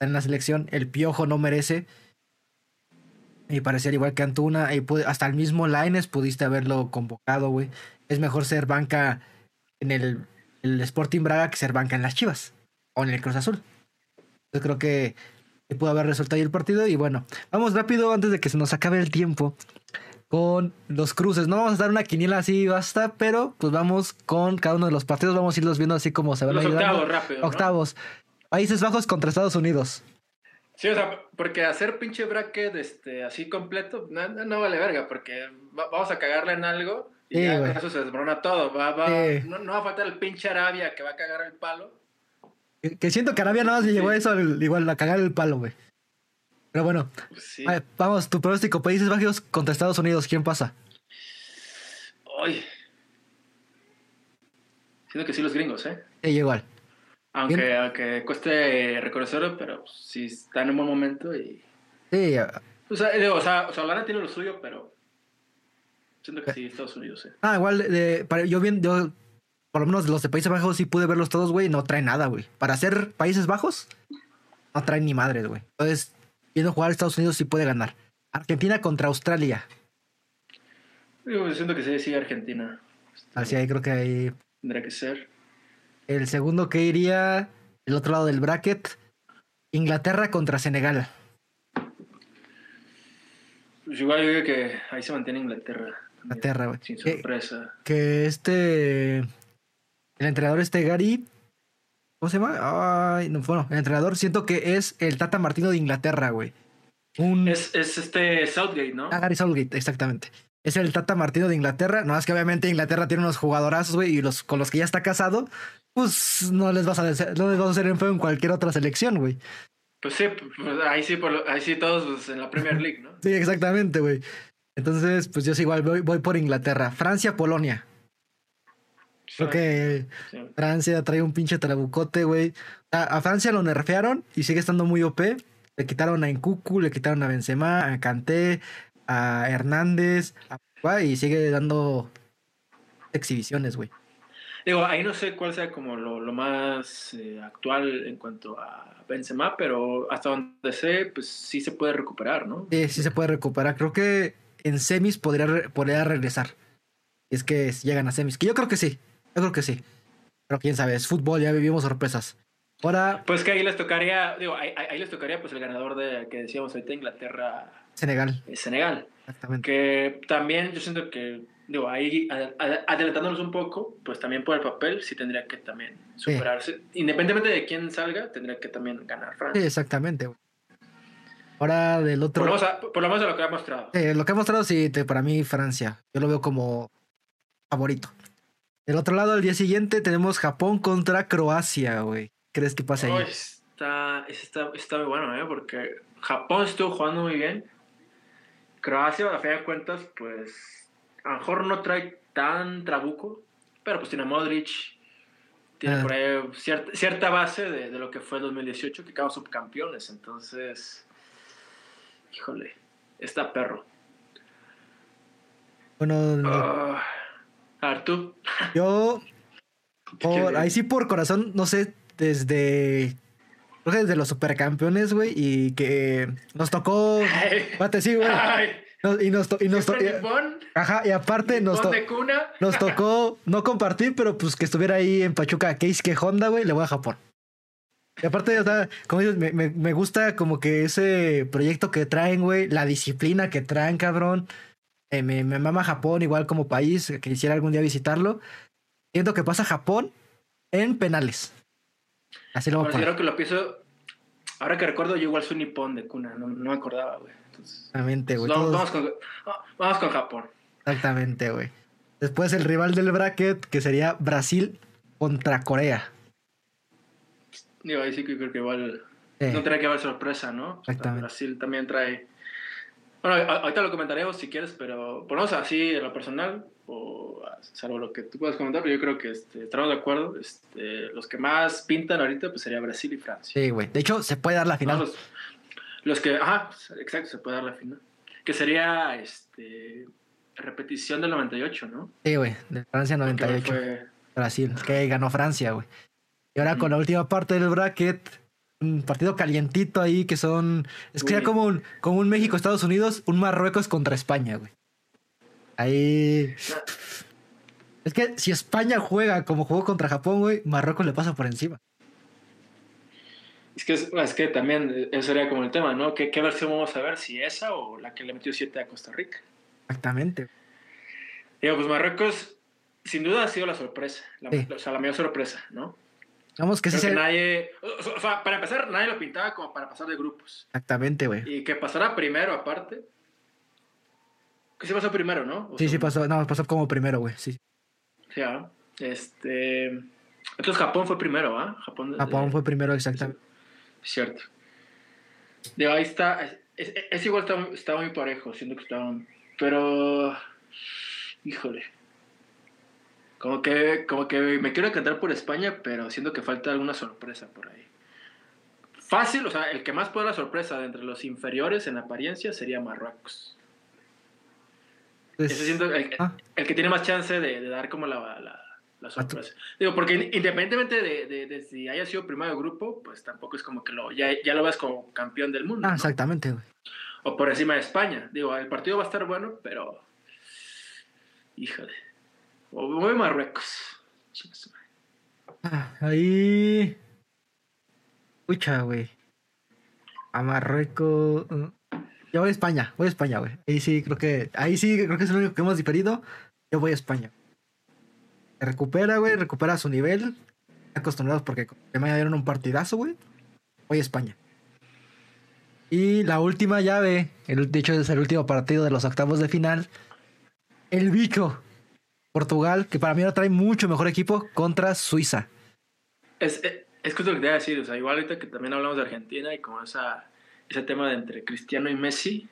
en la selección, el Piojo no merece y parecer igual que Antuna y hasta el mismo Laines pudiste haberlo convocado, güey. Es mejor ser banca en el, el, Sporting Braga que ser banca en las Chivas o en el Cruz Azul. Yo creo que, pudo haber resuelto ahí el partido y bueno, vamos rápido antes de que se nos acabe el tiempo con los cruces. No vamos a dar una quiniela así basta, pero pues vamos con cada uno de los partidos. Vamos a irlos viendo así como se van los Octavos, rápido. Octavos. Países Bajos contra Estados Unidos. Sí, o sea, porque hacer pinche bracket este, así completo no, no vale verga, porque vamos a cagarle en algo y ya con eso se desmorona todo. Va, va, no, va a faltar el pinche Arabia que va a cagar el palo. Que, siento que Arabia nada más se llevó eso, igual a cagar el palo, güey. Pero bueno, pues vamos, tu pronóstico, Países Bajos contra Estados Unidos, ¿quién pasa? Ay. Siento que sí los gringos, ¿eh? Sí, igual. Aunque, aunque cueste reconocerlo, pero sí está en un buen momento y... Sí. O sea, o sea, o sea tiene lo suyo, pero siento que sí, Estados Unidos, ¿eh? Ah, igual, de, yo bien, yo por lo menos los de Países Bajos sí pude verlos todos, güey, no traen nada, güey. Para ser Países Bajos, no traen ni madres, güey. Entonces, viendo jugar a Estados Unidos sí puede ganar. Argentina contra Australia. Yo siento que sí, sí, Argentina. Así ahí creo que ahí. Tendría que ser. El segundo que iría, el otro lado del bracket, Inglaterra contra Senegal. Pues igual yo creo que ahí se mantiene Inglaterra. Inglaterra, güey. Sin sorpresa. Que, que este. El entrenador este Gary ¿Cómo se llama? Ay, no, bueno, el entrenador siento que es el Tata Martino de Inglaterra, güey. Es, este Southgate, ¿no? Ah, Gary Southgate, exactamente. Es el Tata Martino de Inglaterra. No es que obviamente Inglaterra tiene unos jugadorazos, güey, y los con los que ya está casado, pues no les vas a hacer, no les vas a hacer en cualquier otra selección, güey. Pues sí, pues ahí sí, ahí sí todos pues, en la Premier League, ¿no? sí, exactamente, güey. Entonces, pues yo sí igual voy, voy por Inglaterra. Francia, Polonia. Creo que Francia trae un pinche trabucote, güey. A, Francia lo nerfearon y sigue estando muy OP. Le quitaron a Encucu, le quitaron a Benzema, a Kanté, a Hernández, a y sigue dando exhibiciones, güey. Digo, ahí no sé cuál sea como lo, más eh, actual en cuanto a Benzema, pero hasta donde sé, pues sí se puede recuperar, ¿no? Sí, sí se puede recuperar. Creo que en semis podría, podría regresar. Es que llegan a semis. Que yo creo que sí. Yo creo que sí. Pero quién sabe, es fútbol, ya vivimos sorpresas. Ahora. Pues que ahí les tocaría, digo, ahí, ahí les tocaría pues el ganador de que decíamos ahorita Inglaterra. Senegal. Senegal. Exactamente. Que también yo siento que, digo, ahí adelantándonos un poco, pues también por el papel sí tendría que también superarse. Independientemente de quién salga, tendría que también ganar Francia. Sí, exactamente. Ahora del otro. Por lo, menos, por lo, menos de lo que ha mostrado. Eh, lo que ha mostrado, sí, para mí Francia. Yo lo veo como favorito. Del otro lado, al día siguiente, tenemos Japón contra Croacia, güey. ¿Crees que pasa ahí? está, está, está muy bueno, ¿eh? Porque Japón estuvo jugando muy bien. Croacia, a fin de cuentas, pues a lo mejor no trae tan trabuco, pero pues tiene Modric, tiene ah. por ahí cierta, cierta base de, de, lo que fue el 2018, que quedamos subcampeones. Entonces, híjole, está perro. Bueno, uh, Artu. Yo, por, ahí sí por corazón, no sé, desde creo que desde los supercampeones, güey, y que nos tocó. Mate, sí, güey. y nos, y nos tocó. Ajá, y aparte nos, nos tocó no compartir, pero pues que estuviera ahí en Pachuca Case que Honda, güey, le voy a Japón. Y aparte, o sea, como dices, me, me, me, gusta como que ese proyecto que traen, güey, la disciplina que traen, cabrón. Eh, me, me mama Japón igual como país, que quisiera algún día visitarlo. Siento que pasa Japón en penales. Así lo Considero que lo pienso. Ahora que recuerdo, yo igual soy nipón de cuna, no, no me acordaba, güey. Exactamente, güey. Vamos, con, vamos con Japón. Exactamente, güey. Después el rival del bracket, que sería Brasil contra Corea. Digo, ahí sí que creo que igual no tiene que haber sorpresa, ¿no? Exactamente. Brasil también trae. Bueno, ahorita lo comentaremos si quieres, pero ponemos así en lo personal o salvo lo que tú puedas comentar, pero yo creo que este, estamos de acuerdo. Este, los que más pintan ahorita pues sería Brasil y Francia. Sí, güey. De hecho, se puede dar la final. los, que, ajá, exacto, se puede dar la final. Que sería este repetición del 98, ¿no? Sí, güey, de Francia 98. Brasil, que ganó Francia, güey. Y ahora con la última parte del bracket, un partido calientito ahí que son. Es que ya como un, como un México-Estados Unidos, un Marruecos contra España, güey. Ahí. Es que si España juega como jugó contra Japón, güey, Marruecos le pasa por encima. Es que, es, que también eso sería como el tema, ¿no? ¿Qué, ¿Qué, versión vamos a ver? ¿Si esa o la que le metió 7 a Costa Rica? Exactamente. Digo, pues Marruecos sin duda ha sido la sorpresa, la, o sea, la mayor sorpresa, ¿no? Vamos, que sí se... nadie, o sea, para empezar, nadie lo pintaba como para pasar de grupos. Exactamente, güey. Y que pasara primero aparte, que sí pasó primero, ¿no? sí, sí pasó, no, pasó como primero, güey, sí. Ya, este... Entonces Japón fue primero, ¿ah? Japón, Japón fue primero, exactamente. Cierto. De ahí está, es, es igual, estaba, muy parejo, siento que estaban... Pero... Híjole. Como que, como que me quiero cantar por España, pero siento que falta alguna sorpresa por ahí. Fácil, o sea, el que más puede la sorpresa de entre los inferiores en apariencia sería Marruecos. Pues, siento ah. el, que tiene más chance de, dar como la, la, sorpresa. Digo, porque independientemente de, si haya sido primero grupo, pues tampoco es como que lo, ya, ya lo ves como campeón del mundo. Ah, exactamente, O por encima de España. Digo, el partido va a estar bueno, pero. Híjole. O voy a Marruecos. Ah, ahí. Pucha, güey. A Marruecos. Yo voy a España, voy a España, güey. Ahí sí, creo que. Ahí sí, creo que es lo único que hemos diferido. Yo voy a España. Se recupera, güey, recupera su nivel. Acostumbrados porque me dieron un partidazo, güey. Voy a España. Y la última llave, el, de hecho es el último partido de los octavos de final. El bicho. Portugal, que para mí ahora trae mucho mejor equipo contra Suiza. Es, es, es que lo que te iba a decir, o sea, igual ahorita que también hablamos de Argentina y como esa ese tema de entre Cristiano y Messi,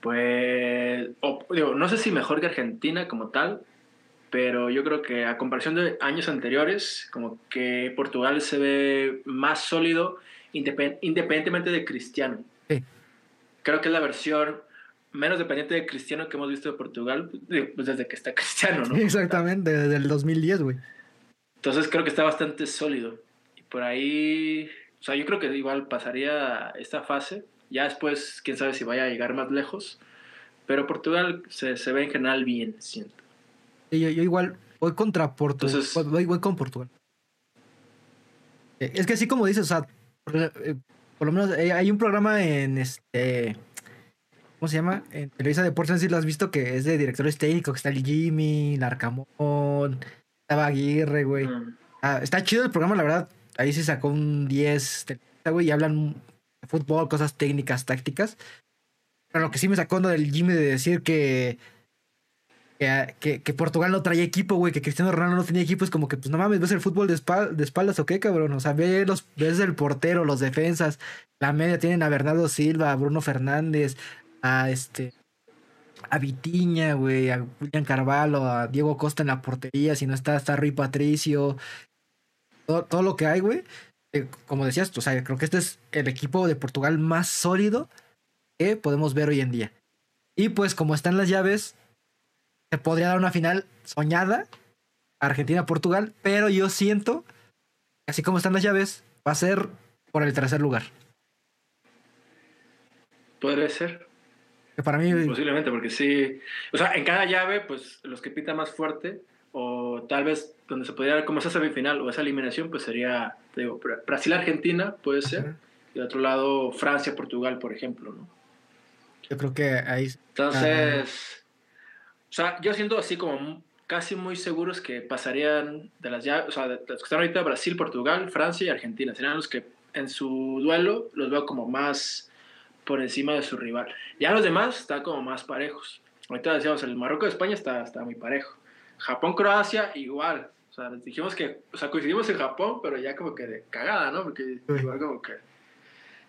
pues, digo, no sé si mejor que Argentina como tal, pero yo creo que a comparación de años anteriores, como que Portugal se ve más sólido independientemente de Cristiano. Sí. Creo que es la versión menos dependiente de Cristiano que hemos visto de Portugal pues desde que está [LAUGHS] Cristiano, ¿no? Exactamente, desde el 2010, güey. Entonces creo que está bastante sólido. Y por ahí o sea, yo creo que igual pasaría esta fase. Ya después, quién sabe si vaya a llegar más lejos. Pero Portugal se, se ve en general bien, siento. yo, yo, igual voy contra Portugal. voy, voy, con Portugal. Es que así como dices, o sea, por, eh, por lo menos eh, hay un programa en este. ¿Cómo se llama? En Televisa Deportes, no sé si lo has visto, que es de directores técnicos, que está el Jimmy, Larcamón, estaba Aguirre, güey. Mm. Ah, está chido el programa, la verdad. Ahí se sacó un 10, Televisa, güey, y hablan de fútbol, cosas técnicas, tácticas. Pero lo que sí me sacó del Jimmy de decir que que, que, que, Portugal no traía equipo, güey, que Cristiano Ronaldo no tenía equipo, es como que, pues no mames, ves el fútbol de, espal de espaldas o qué, cabrón. O sea, ves, los, ves el portero, los defensas, la media tienen a Bernardo Silva, a Bruno Fernández, a este. A Vitiña, güey, a William Carvalho, a Diego Costa en la portería, si no está, está Rui Patricio. Todo, todo lo que hay, güey. Eh, como decías, o sea, creo que este es el equipo de Portugal más sólido que podemos ver hoy en día. Y pues, como están las llaves, se podría dar una final soñada Argentina-Portugal, pero yo siento, así como están las llaves, va a ser por el tercer lugar. Podría ser. Que para mí. Posiblemente, porque sí. O sea, en cada llave, pues los que pitan más fuerte, o tal vez donde se podría dar como esa semifinal o esa eliminación, pues sería, te digo, Brasil-Argentina, puede ser. Y de otro lado, Francia-Portugal, por ejemplo, ¿no? Yo creo que ahí. Entonces. O sea, yo siento así como casi muy seguros que pasarían de las llaves, o sea, de los que están ahorita Brasil, Portugal, Francia y Argentina. Serían los que en su duelo los veo como más por encima de su rival. Ya los demás están como más parejos. Ahorita decíamos, el Marruecos de España está, está muy parejo. Japón, Croacia, igual. O sea, dijimos que, o sea, coincidimos en Japón, pero ya como que de cagada, ¿no? Porque igual como que,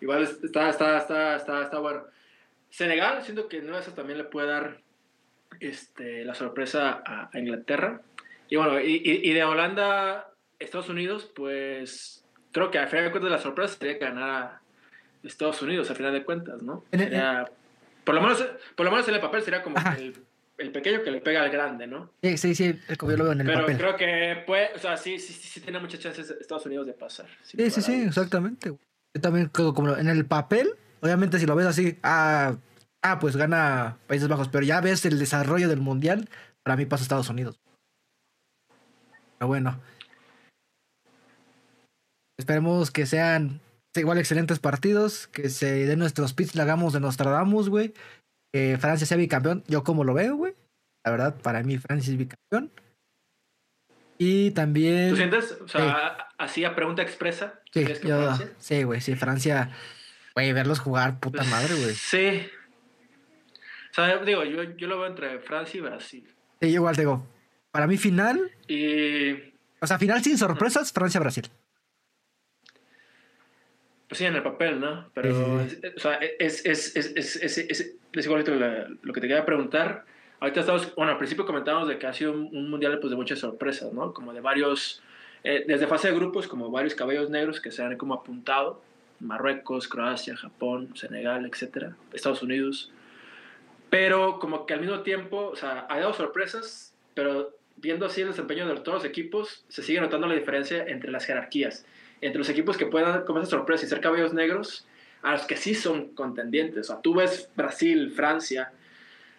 igual está, está, está, está, está bueno. Senegal, siento que eso también le puede dar este, la sorpresa a, a Inglaterra. Y bueno, y, y, de Holanda, Estados Unidos, pues creo que a final de cuentas la sorpresa sería ganar a Estados Unidos, a final de cuentas, ¿no? Sería, por, lo menos, por lo menos en el papel sería como el, el, pequeño que le pega al grande, ¿no? Sí, sí, sí, como yo lo veo en el Pero papel. creo que puede, o sea, sí, sí, sí, sí tiene muchas chances Estados Unidos de pasar. Sí, sí, sí, exactamente. Yo también creo como en el papel, obviamente si lo ves así, ah, ah, pues gana Países Bajos, pero ya ves el desarrollo del mundial, para mí pasa Estados Unidos. Pero bueno. Esperemos que sean igual excelentes partidos, que se den nuestros pits, le hagamos de Nostradamus, güey. Que Francia sea bicampeón, yo como lo veo, güey. La verdad, para mí Francia es bicampeón. Y también... ¿Tú sientes? O sea, sí. así a pregunta expresa. Sí, yo, sí, güey, sí, Francia... Güey, verlos jugar, puta pues, madre, güey. Sí, o sea, digo, yo, yo lo veo entre Francia y Brasil. Sí, yo igual digo, para mí final. Y. O sea, final sin sorpresas, Francia-Brasil. Pues sí, en el papel, ¿no? Pero, o sea, es, es, es, es, igualito lo que te quería preguntar. Ahorita estamos, bueno, al principio comentábamos de que ha sido un, un mundial pues, de muchas sorpresas, ¿no? Como de varios, eh, desde fase de grupos, como varios cabellos negros que se han como apuntado. Marruecos, Croacia, Japón, Senegal, etcétera, Estados Unidos. Pero como que al mismo tiempo, o sea, ha dado sorpresas, pero viendo así el desempeño de todos los equipos, se sigue notando la diferencia entre las jerarquías. Entre los equipos que puedan dar como esa sorpresa y ser cabellos negros, a los que sí son contendientes. O sea, tú ves Brasil, Francia,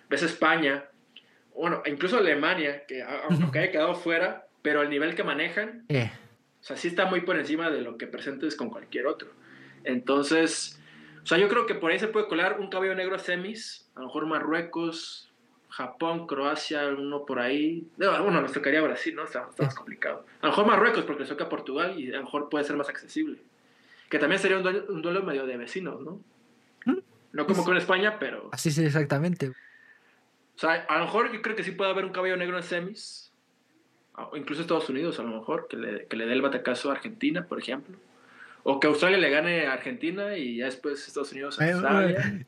ves España, bueno, incluso Alemania, que aunque haya quedado fuera, pero el nivel que manejan, yeah. o sea, sí está muy por encima de lo que presentes con cualquier otro. Entonces, o sea, yo creo que por ahí se puede colar un cabello negro a semis, a lo mejor Marruecos, Japón, Croacia, uno por ahí. Bueno, nos tocaría Brasil, ¿no? Está, está más complicado. A lo mejor Marruecos, porque les toca Portugal y a lo mejor puede ser más accesible. Que también sería un duelo, un duelo medio de vecinos, ¿no? ¿Mm? No como con España, pero. Así sí, exactamente. O sea, a lo mejor yo creo que sí puede haber un cabello negro en semis. O incluso Estados Unidos, a lo mejor, que le, que le dé el batacazo a Argentina, por ejemplo. O que Australia le gane a Argentina y ya después Estados Unidos a Australia.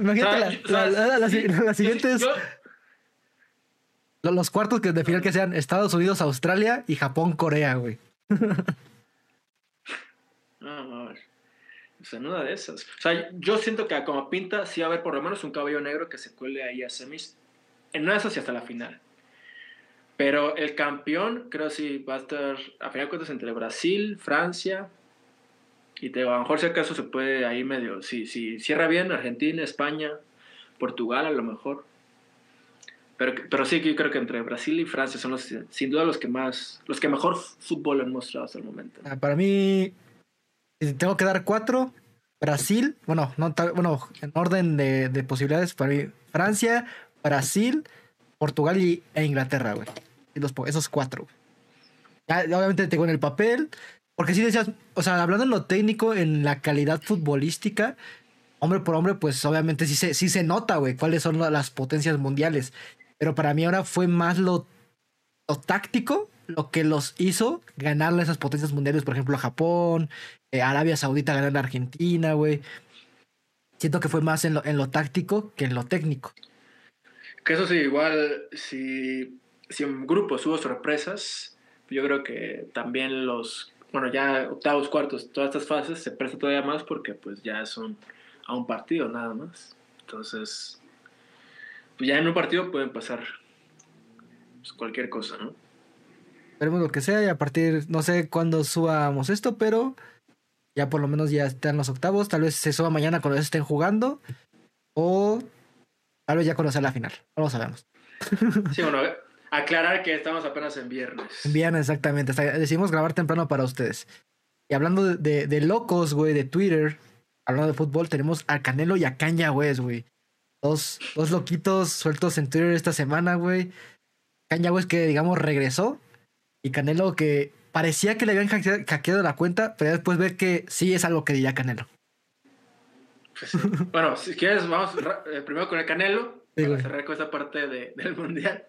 Imagínate la siguiente es los cuartos que de final que sean Estados Unidos, Australia y Japón, Corea, güey. [LAUGHS] No, no, o sea, nada de esas. O sea, yo siento que como pinta, sí va a haber por lo menos un cabello negro que se cuele ahí a semis. En una de esas y hasta la final. Pero el campeón, creo sí va a estar, a final de cuentas, entre Brasil, Francia, y te a lo mejor si acaso se puede ahí medio, si, si cierra bien Argentina, España, Portugal a lo mejor. Pero, pero sí, yo creo que entre Brasil y Francia son los, sin duda los que más, los que mejor fútbol han mostrado hasta el momento. Ah, para mí, tengo que dar cuatro. Brasil, bueno, no bueno, en orden de, de posibilidades, para mí, Francia, Brasil, Portugal y, e Inglaterra, güey. esos cuatro. Ya, obviamente tengo en el papel, porque si decías, o sea, hablando en lo técnico, en la calidad futbolística, hombre por hombre, pues obviamente sí se, sí se nota, güey, cuáles son las potencias mundiales. Pero para mí ahora fue más lo, táctico lo que los hizo ganarle esas potencias mundiales, por ejemplo, a Japón, eh, Arabia Saudita ganar a Argentina, güey. Siento que fue más en lo, en lo táctico que en lo técnico. Que eso sí, igual, si, si en grupos hubo sorpresas, yo creo que también los, bueno, ya octavos, cuartos, todas estas fases se presta todavía más porque pues ya son a un partido nada más. Entonces, pues ya en un partido pueden pasar pues, cualquier cosa, ¿no? Veremos lo que sea y a partir, no sé cuándo subamos esto, pero ya por lo menos ya están los octavos. Tal vez se suba mañana cuando estén jugando o tal vez ya cuando sea la final. No lo sabemos. Sí, bueno, [LAUGHS] aclarar que estamos apenas en viernes. En viernes, exactamente. Decidimos grabar temprano para ustedes. Y hablando de, de locos, güey, de Twitter, hablando de fútbol, tenemos a Canelo y a Kanye West, güey. Dos, dos loquitos sueltos en Twitter esta semana, güey. Kanye West que, digamos, regresó. Y Canelo que parecía que le habían hackeado la cuenta, pero después ver que sí es algo que diría Canelo. Pues bueno, si quieres, vamos eh, primero con el Canelo. para cerrar con esta parte del mundial.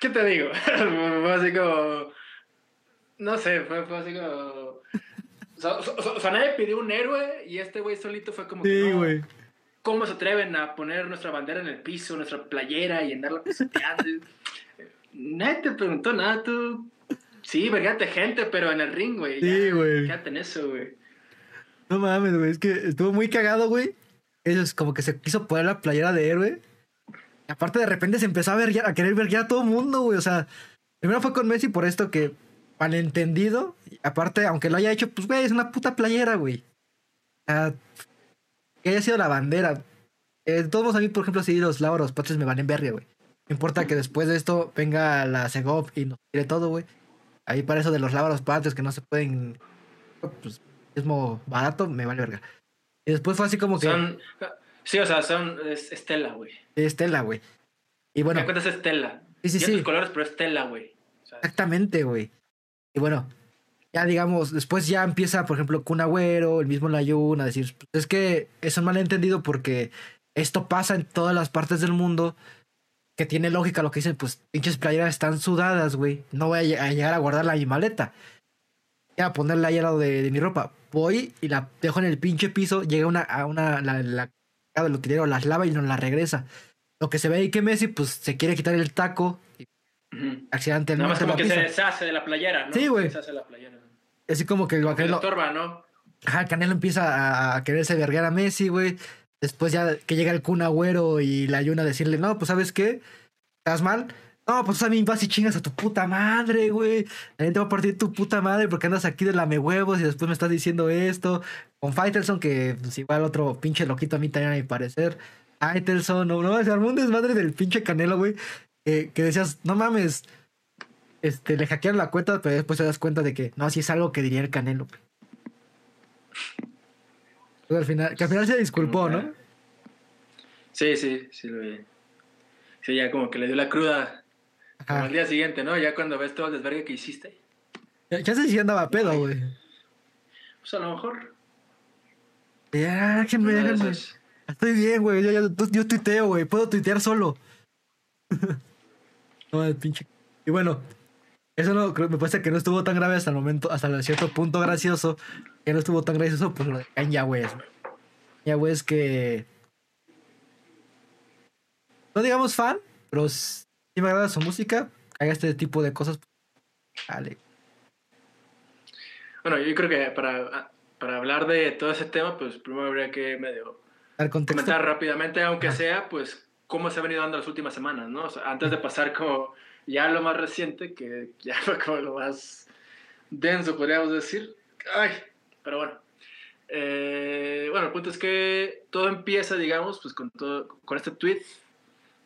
¿Qué te digo? [LAUGHS] fue así como. No sé, fue, fue así como. O sea, nadie pidió un héroe y este güey solito fue como sí, güey. ¿Cómo se atreven a poner nuestra bandera en el piso, nuestra playera y andarla pisoteando? [LAUGHS] nadie te preguntó nada, tú. Sí, vergate gente, pero en el ring, güey. Sí, güey. Quédate en eso, güey. No mames, güey. Es que estuvo muy cagado, güey. Eso es como que se quiso poner la playera de héroe. Y aparte, de repente se empezó a, ver, a querer ver a todo el mundo, güey. O sea, primero fue con Messi por esto que malentendido. Aparte, aunque lo haya hecho, pues, güey, es una puta playera, güey. Que haya sido la bandera. Eh, todos a mí, por ejemplo, si los lauros patres me van en verga, güey. No importa que después de esto venga la Segov y nos tire todo, güey. Ahí para eso de los lauros patres que no se pueden. Pues, mismo barato, me vale verga. Y después fue así como que. Son, sí, o sea, son. Estela, güey. Estela, güey. Y bueno. ¿Me cuentas Estela? Sí, sí, sí. colores, pero Estela, güey. Exactamente, güey. Y bueno, ya digamos, después ya empieza, por ejemplo, Kun Agüero, el mismo Layun, a decir, pues, es que es un malentendido porque esto pasa en todas las partes del mundo, que tiene lógica lo que dicen, pues pinches playeras están sudadas, güey, no voy a, llegar a guardarla en mi maleta. Ya, a ponerla ahí al lado de, mi ropa. Voy y la dejo en el pinche piso, llega una, a una, la, la, la del utilero, las lava y no la regresa. Lo que se ve ahí que Messi, pues se quiere quitar el taco, Accidente. Nada más como que se deshace de la playera, ¿no? Sí, güey. Se deshace de la playera. Así como que el Canelo. estorba, ¿no? Ajá, Canelo empieza a, quererse verguear a Messi, güey. Después ya que llega el Kun Agüero y la ayuna a decirle, no, pues ¿sabes qué? ¿Estás mal? No, pues a mí vas y chingas a tu puta madre, güey. La gente va a partir tu puta madre porque andas aquí de lame huevos y después me estás diciendo esto. Con Faitelson, que pues, igual otro pinche loquito a mí también a mi parecer. Faitelson, no, no, se armó un desmadre del pinche Canelo, güey que, decías, no mames, este, le hackearon la cuenta, pero después te das cuenta de que no, si es algo que diría el Canelo. Pues al final, que al final se disculpó, ¿no? Sí, sí, sí lo vi. Sí, ya como que le dio la cruda al día siguiente, ¿no? Ya cuando ves todo el desvergue que hiciste. Ya, ya sé si andaba pedo, güey. Pues a lo mejor. Ya, que me Estoy bien, güey. Yo, yo, yo tuiteo, güey. Puedo tuitear solo. [LAUGHS] pinche. Y bueno, eso no, me parece que no estuvo tan grave hasta el momento, hasta cierto punto gracioso. Que no estuvo tan gracioso, pues lo de Kanye West. Kanye que. No digamos fan, pero si me agrada su música. Haga este tipo de cosas. Vale. Bueno, yo creo que para, para hablar de todo ese tema, pues primero habría que medio comentar rápidamente, aunque sea, pues cómo se ha venido dando las últimas semanas, ¿no? antes de pasar como ya lo más reciente, que ya [LAUGHS] fue como lo más denso, podríamos decir. Ay, pero bueno. Eh, bueno, el punto es que todo empieza, digamos, pues con, todo, con este tweet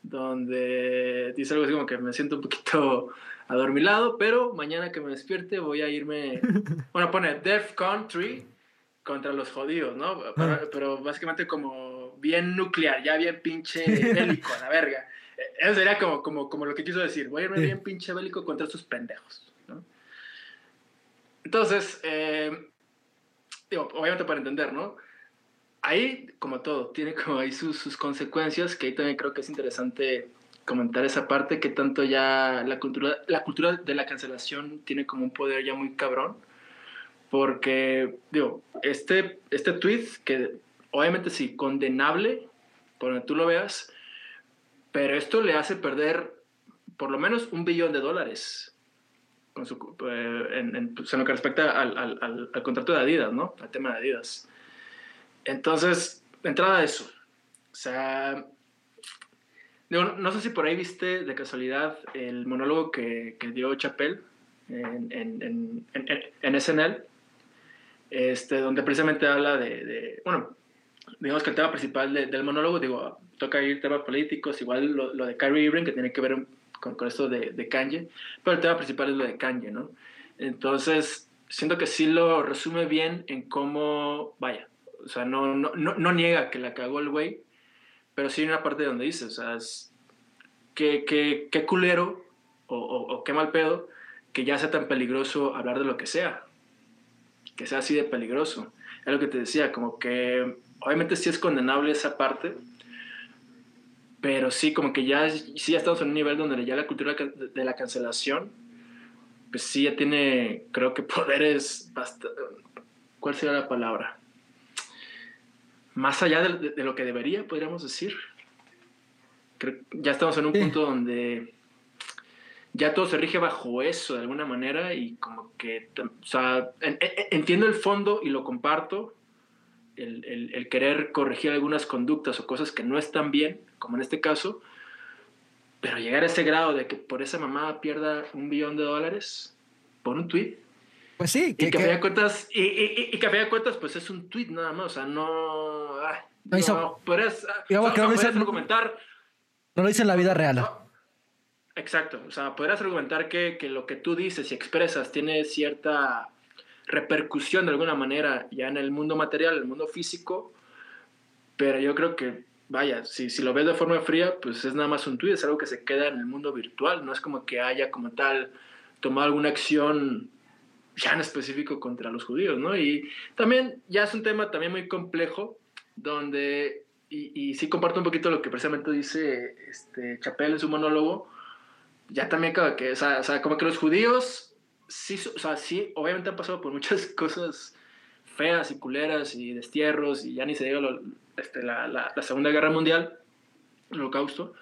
donde dice algo así como que me siento un poquito [LAUGHS] adormilado, pero mañana que me despierte voy a irme, [LAUGHS] bueno, pone Def Country contra los jodidos, ¿no? Ah. Pero, básicamente como bien nuclear, ya bien pinche bélico, a la verga. Eso sería como, como, como lo que quiso decir, voy a irme bien pinche bélico contra estos pendejos, ¿no? Entonces, eh, digo, obviamente para entender, ¿no? Ahí, como todo, tiene como ahí sus, sus consecuencias, que ahí también creo que es interesante comentar esa parte que tanto ya la cultura, la cultura de la cancelación tiene como un poder ya muy cabrón. Porque, digo, este, este tweet, que obviamente sí, condenable, por donde tú lo veas, pero esto le hace perder por lo menos un billón de dólares con su, eh, en, pues, en, lo que respecta al, al, al, contrato de Adidas, ¿no? Al tema de Adidas. Entonces, entrada a eso. O sea, no sé si por ahí viste de casualidad el monólogo que, que dio en, en, en, SNL, este, donde precisamente habla de, de, bueno, digamos que el tema principal del monólogo, digo, toca ir temas políticos, igual lo, lo de Kyrie Irving, que tiene que ver con, con esto de, de Kanye, pero el tema principal es lo de Kanye, ¿no? Entonces, siento que sí lo resume bien en cómo, vaya, o sea, no, no, no, no niega que la cagó el güey, pero sí hay una parte donde dice, o sea, es, qué, qué, qué culero o, o, qué mal pedo que ya sea tan peligroso hablar de lo que sea, que sea así de peligroso. Es lo que te decía, como que obviamente sí es condenable esa parte, pero sí, como que ya, sí ya estamos en un nivel donde ya la cultura de la cancelación, pues sí ya tiene, creo que poderes bastante... ¿Cuál sería la palabra? más allá de, lo que debería, podríamos decir. ya estamos en un punto donde ya todo se rige bajo eso de alguna manera y como que, o sea, entiendo el fondo y lo comparto, el, el, querer corregir algunas conductas o cosas que no están bien, como en este caso, pero llegar a ese grado de que por esa mamá pierda un billón de dólares por un tweet, pues sí. Que, y que, a cuentas, y, y, y, que a cuentas, pues es un tweet nada más, o sea, no... no, hizo, no podrías, digamos que no, lo argumentar... No lo dice en la vida real. exacto, o sea, podrías argumentar que, que lo que tú dices y expresas tiene cierta repercusión de alguna manera ya en el mundo material, en el mundo físico, pero yo creo que, vaya, si, si lo ves de forma fría, pues es nada más un tweet, es algo que se queda en el mundo virtual, no es como que haya como tal tomado alguna acción ya en específico contra los judíos, ¿no? Y también ya es un tema también muy complejo, donde, y, y sí comparto un poquito lo que precisamente dice este, Chapel en su monólogo, ya también como que, o sea, como que los judíos, sí, o sea, sí, obviamente han pasado por muchas [LAUGHS] cosas feas y culeras y destierros, y ya ni se diga lo, este, la, la, la Segunda Guerra Mundial, el holocausto,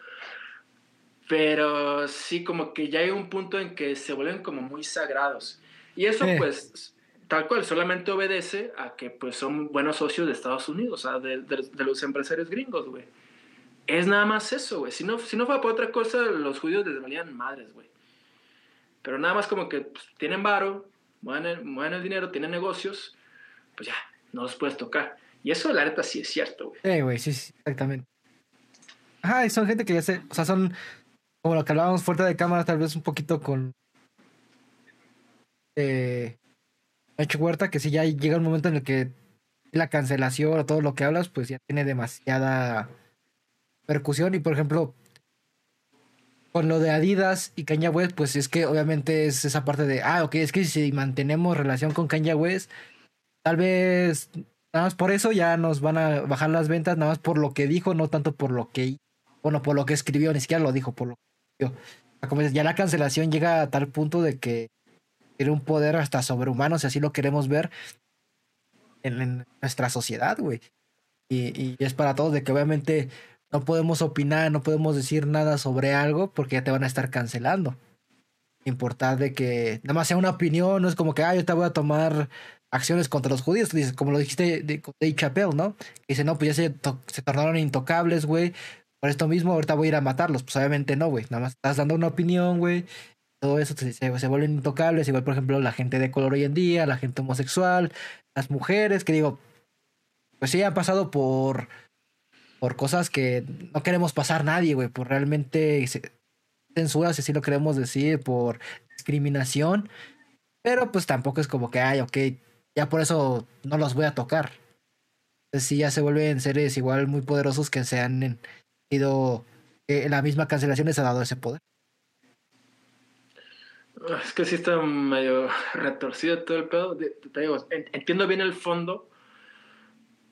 pero sí como que ya hay un punto en que se vuelven como muy sagrados. Y eso, pues, tal cual, solamente obedece a que, pues, son buenos socios de Estados Unidos, o sea, de, de, los empresarios gringos, güey. Es nada más eso, güey. Si no, si no fuera por otra cosa, los judíos les valían madres, güey. Pero nada más como que pues, tienen varo, mueven el, el, dinero, tienen negocios, pues ya, no los puedes tocar. Y eso, la neta, sí es cierto, güey. Sí, güey, sí, sí, exactamente. Ajá, y son gente que ya se, o sea, son como lo que hablábamos fuerte de cámara, tal vez un poquito con eh, hecho Huerta, que si ya llega un momento en el que la cancelación o todo lo que hablas, pues ya tiene demasiada percusión. Y por ejemplo, con lo de Adidas y Kanye West, pues es que obviamente es esa parte de, ah, ok, es que si mantenemos relación con Kanye West, tal vez nada más por eso ya nos van a bajar las ventas, nada más por lo que dijo, no tanto por lo que, bueno, por lo que escribió, ni siquiera lo dijo, por lo que Como ya la cancelación llega a tal punto de que tiene un poder hasta sobrehumano, si así lo queremos ver, en, nuestra sociedad, güey. Y, es para todos de que obviamente no podemos opinar, no podemos decir nada sobre algo porque ya te van a estar cancelando. Importar de que nada más sea una opinión, no es como que, ah, yo te voy a tomar acciones contra los judíos, como lo dijiste de, de Chappelle, ¿no? Que dice, no, pues ya se, se tornaron intocables, güey. Por esto mismo, ahorita voy a ir a matarlos. Pues obviamente no, güey. Nada más estás dando una opinión, güey todo eso se, se, vuelven intocables, igual por ejemplo la gente de color hoy en día, la gente homosexual, las mujeres, que digo, pues sí han pasado por por cosas que no queremos pasar nadie, güey, por realmente censura, si así lo queremos decir, por discriminación. Pero pues tampoco es como que, ay, ok, ya por eso no los voy a tocar. Entonces sí, ya se vuelven seres igual muy poderosos que se han ido, eh, la misma cancelación les ha dado ese poder. Es que sí está medio retorcido todo el pedo. Te digo, entiendo bien el fondo,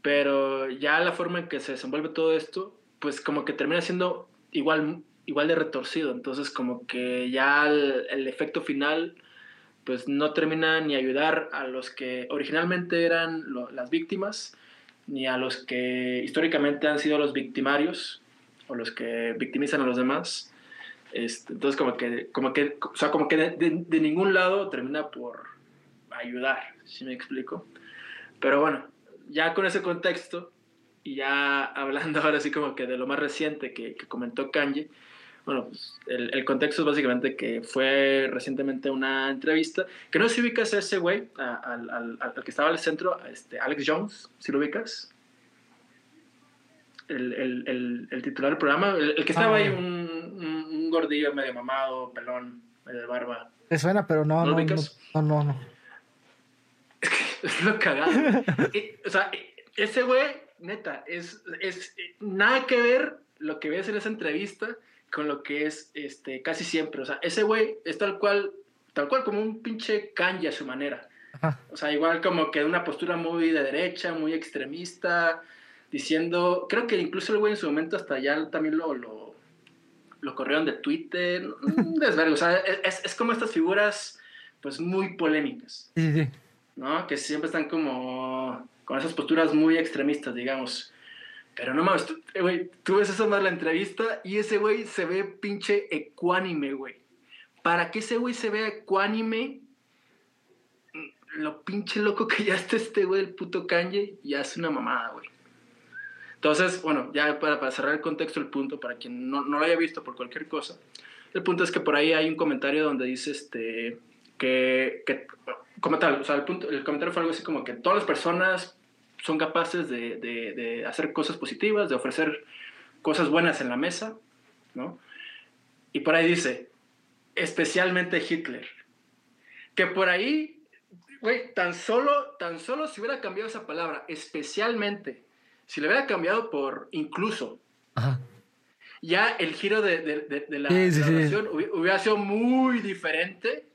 pero ya la forma en que se desenvuelve todo esto, pues como que termina siendo igual, igual de retorcido. Entonces como que ya el, efecto final pues no termina ni ayudar a los que originalmente eran las víctimas, ni a los que históricamente han sido los victimarios, o los que victimizan a los demás. Este, entonces como que, como que, o sea, como que de, ningún lado termina por ayudar, si me explico. Pero bueno, ya con ese contexto y ya hablando [LAUGHS] ahora así como que de lo más reciente que, comentó Kanye, bueno, pues el, el, contexto es básicamente que fue recientemente una entrevista, que no sé si ubicas a ese güey, al, al, al, que estaba al centro, este, Alex Jones, si lo ubicas. El, el, el, titular del programa, el, que estaba ahí, ah. un, un, gordillo medio mamado, pelón, medio de barba. Me suena, pero no, no, no, no, no, [LAUGHS] Es lo cagado. o sea, ese güey, neta, es, es nada que ver lo que ves en esa entrevista con lo que es este, casi siempre. O sea, ese güey es tal cual, tal cual como un pinche Kanye a su manera. O sea, igual como que de una postura muy de derecha, muy extremista, diciendo, creo que incluso el güey en su momento hasta ya también lo, lo, lo corrieron de Twitter, [LAUGHS] o sea, es, es, como estas figuras pues muy polémicas. Sí, sí. ¿No? Que siempre están como con esas posturas muy extremistas, digamos. Pero no mames, tú, eh, güey, tú ves esa más la entrevista y ese güey se ve pinche ecuánime, güey. Para que ese güey se vea ecuánime, lo pinche loco que ya está este güey, el puto Kanye, ya hace una mamada, güey. Entonces, bueno, ya para, para, cerrar el contexto, el punto, para quien no, no, lo haya visto por cualquier cosa, el punto es que por ahí hay un comentario donde dice este, que como tal, o sea, el, punto, el comentario fue algo así como que todas las personas son capaces de, de, hacer cosas positivas, de ofrecer cosas buenas en la mesa, ¿no? Y por ahí dice, especialmente Hitler. Que por ahí, güey, tan solo, tan solo si hubiera cambiado esa palabra, especialmente, si le hubiera cambiado por incluso, ya el giro de, de la sí, hubiera sido muy diferente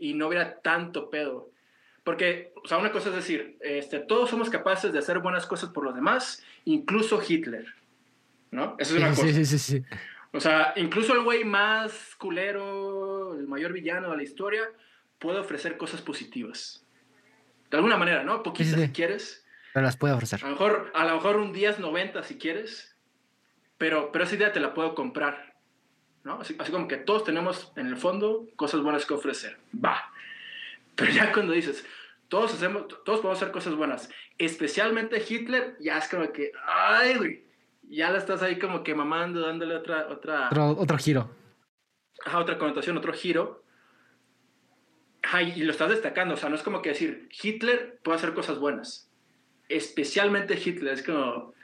y no hubiera tanto pedo. Porque, o sea, una cosa es decir, este, todos somos capaces de hacer buenas cosas por los demás, incluso Hitler, ¿no? Eso es una [LAUGHS] cosa. Sí, sí, sí. O sea, incluso el güey más culero, el mayor villano de la historia, puede ofrecer cosas positivas. De alguna manera, ¿no? Poquitas si quieres. Pero las puede ofrecer. A lo mejor, a lo mejor un 10-90 si quieres, pero, pero esa idea te la puedo comprar. ¿No? Así, como que todos tenemos en el fondo cosas buenas que ofrecer. Va. Pero ya cuando dices, todos, hacemos, todos podemos hacer cosas buenas, especialmente Hitler, ya es como que, ay, güey, ya la estás ahí como que mamando, dándole otra... Otra, otro, giro. Ajá, otra connotación, otro giro. Ay, y lo estás destacando, o sea, no es como que decir, Hitler puede hacer cosas buenas. Especialmente Hitler, es como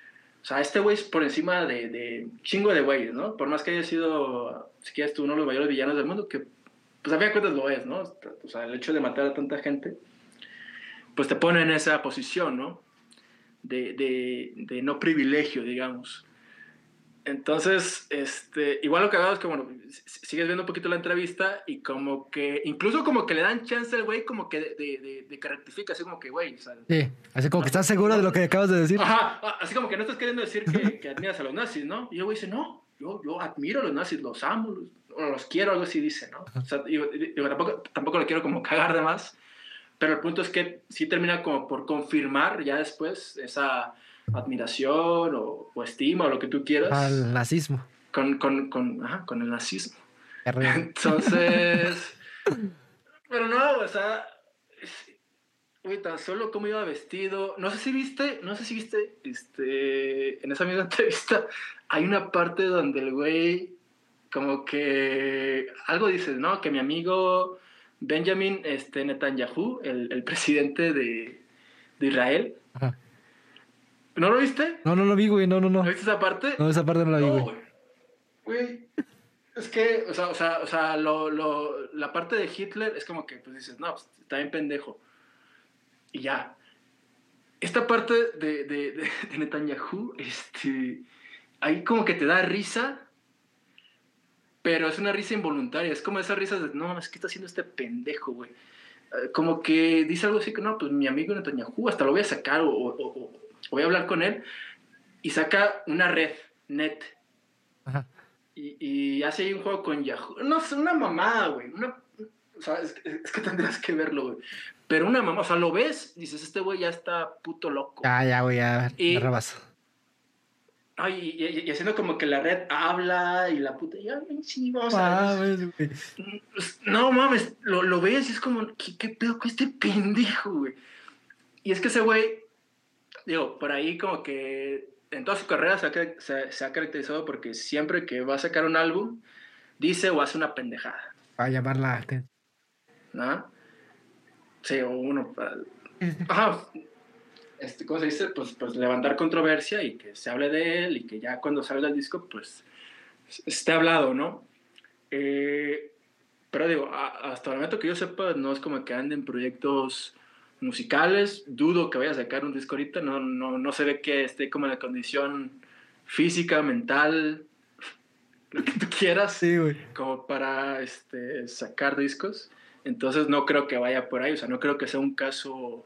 o sea, este güey es por encima de, de chingo de güeyes, ¿no? Por más que haya sido, si quieres tú, uno de los mayores villanos del mundo, que pues a fin de cuentas lo es, ¿no? O sea, el hecho de matar a tanta gente, pues te pone en esa posición, ¿no? De, de, de no privilegio, digamos. Entonces, este, igual lo que hago es que, bueno, sigues viendo un poquito la entrevista y como que, incluso como que le dan chance al güey como que de, de, de, que rectifica, así como que, güey, o sea, Sí, así como que estás seguro de lo que acabas de decir. Ajá, así como que no estás queriendo decir que, que admiras a los nazis, ¿no? Y el güey dice, no, yo, yo admiro a los nazis, los amo, los, los quiero, algo así dice, ¿no? O sea, tampoco, tampoco lo quiero como [LAUGHS] cagar de más, pero el punto es que sí termina como por confirmar ya después esa admiración o, estima o lo que tú quieras. Al nazismo. Con, con, con, ajá, con el nazismo. [LAUGHS] Entonces, [LAUGHS] pero no, o sea, uy, tan solo cómo iba vestido. No sé si viste, no sé si viste, este, en esa misma [LAUGHS] entrevista, hay una parte donde el güey, como que algo dice, ¿no? Que mi amigo Benjamin este, Netanyahu, el, el presidente de, de Israel, ¿No lo viste? No, no lo vi, güey, no, no, no. ¿No viste esa parte? No, esa parte no la vi, güey. güey. Es que, o sea, o sea, o sea lo, lo, la parte de Hitler es como que, pues dices, no, pues, está bien pendejo. Y ya. Esta parte de, de, de, [LAUGHS] de Netanyahu, este, ahí como que te da risa, pero es una risa involuntaria. Es como esas risas de, no mames, ¿qué está haciendo este pendejo, güey? Eh, como que dice algo así que, no, pues mi amigo Netanyahu, hasta lo voy a sacar o, o, o voy a hablar con él. Y saca una red, net. Ajá. Y, y hace ahí un juego con Yahoo. No, es una mamada, güey. Una, o sea, es, es, que tendrías que verlo, güey. Pero una mamá, o sea, lo ves, dices, este güey ya está puto loco. Ah, ya, güey, ya, Y- me. Ay, y, haciendo como que la red habla y la puta, ya, sí, vamos a ver. No mames, lo, lo ves y es como, ¿qué, qué pedo con este pendejo, güey? Y es que ese güey, digo, por ahí como que en toda su carrera se ha, ca- se- se ha caracterizado porque siempre que va a sacar un álbum, dice o hace una pendejada, Para llamar la atención. ¿no? Sí, o uno, ajá, este, ¿cómo se dice? Pues, pues levantar controversia y que se hable de él y que ya cuando salga el disco, pues esté hablado, ¿no? Eh, pero digo, a- hasta el momento que yo sepa, no es como que ande en proyectos musicales. Dudo que vaya a sacar un disco ahorita. No, no, no se ve que esté como en la condición física, mental, lo que tú quieras, Sí, güey. como para este, sacar discos. Entonces no creo que vaya por ahí. O sea, no creo que sea un caso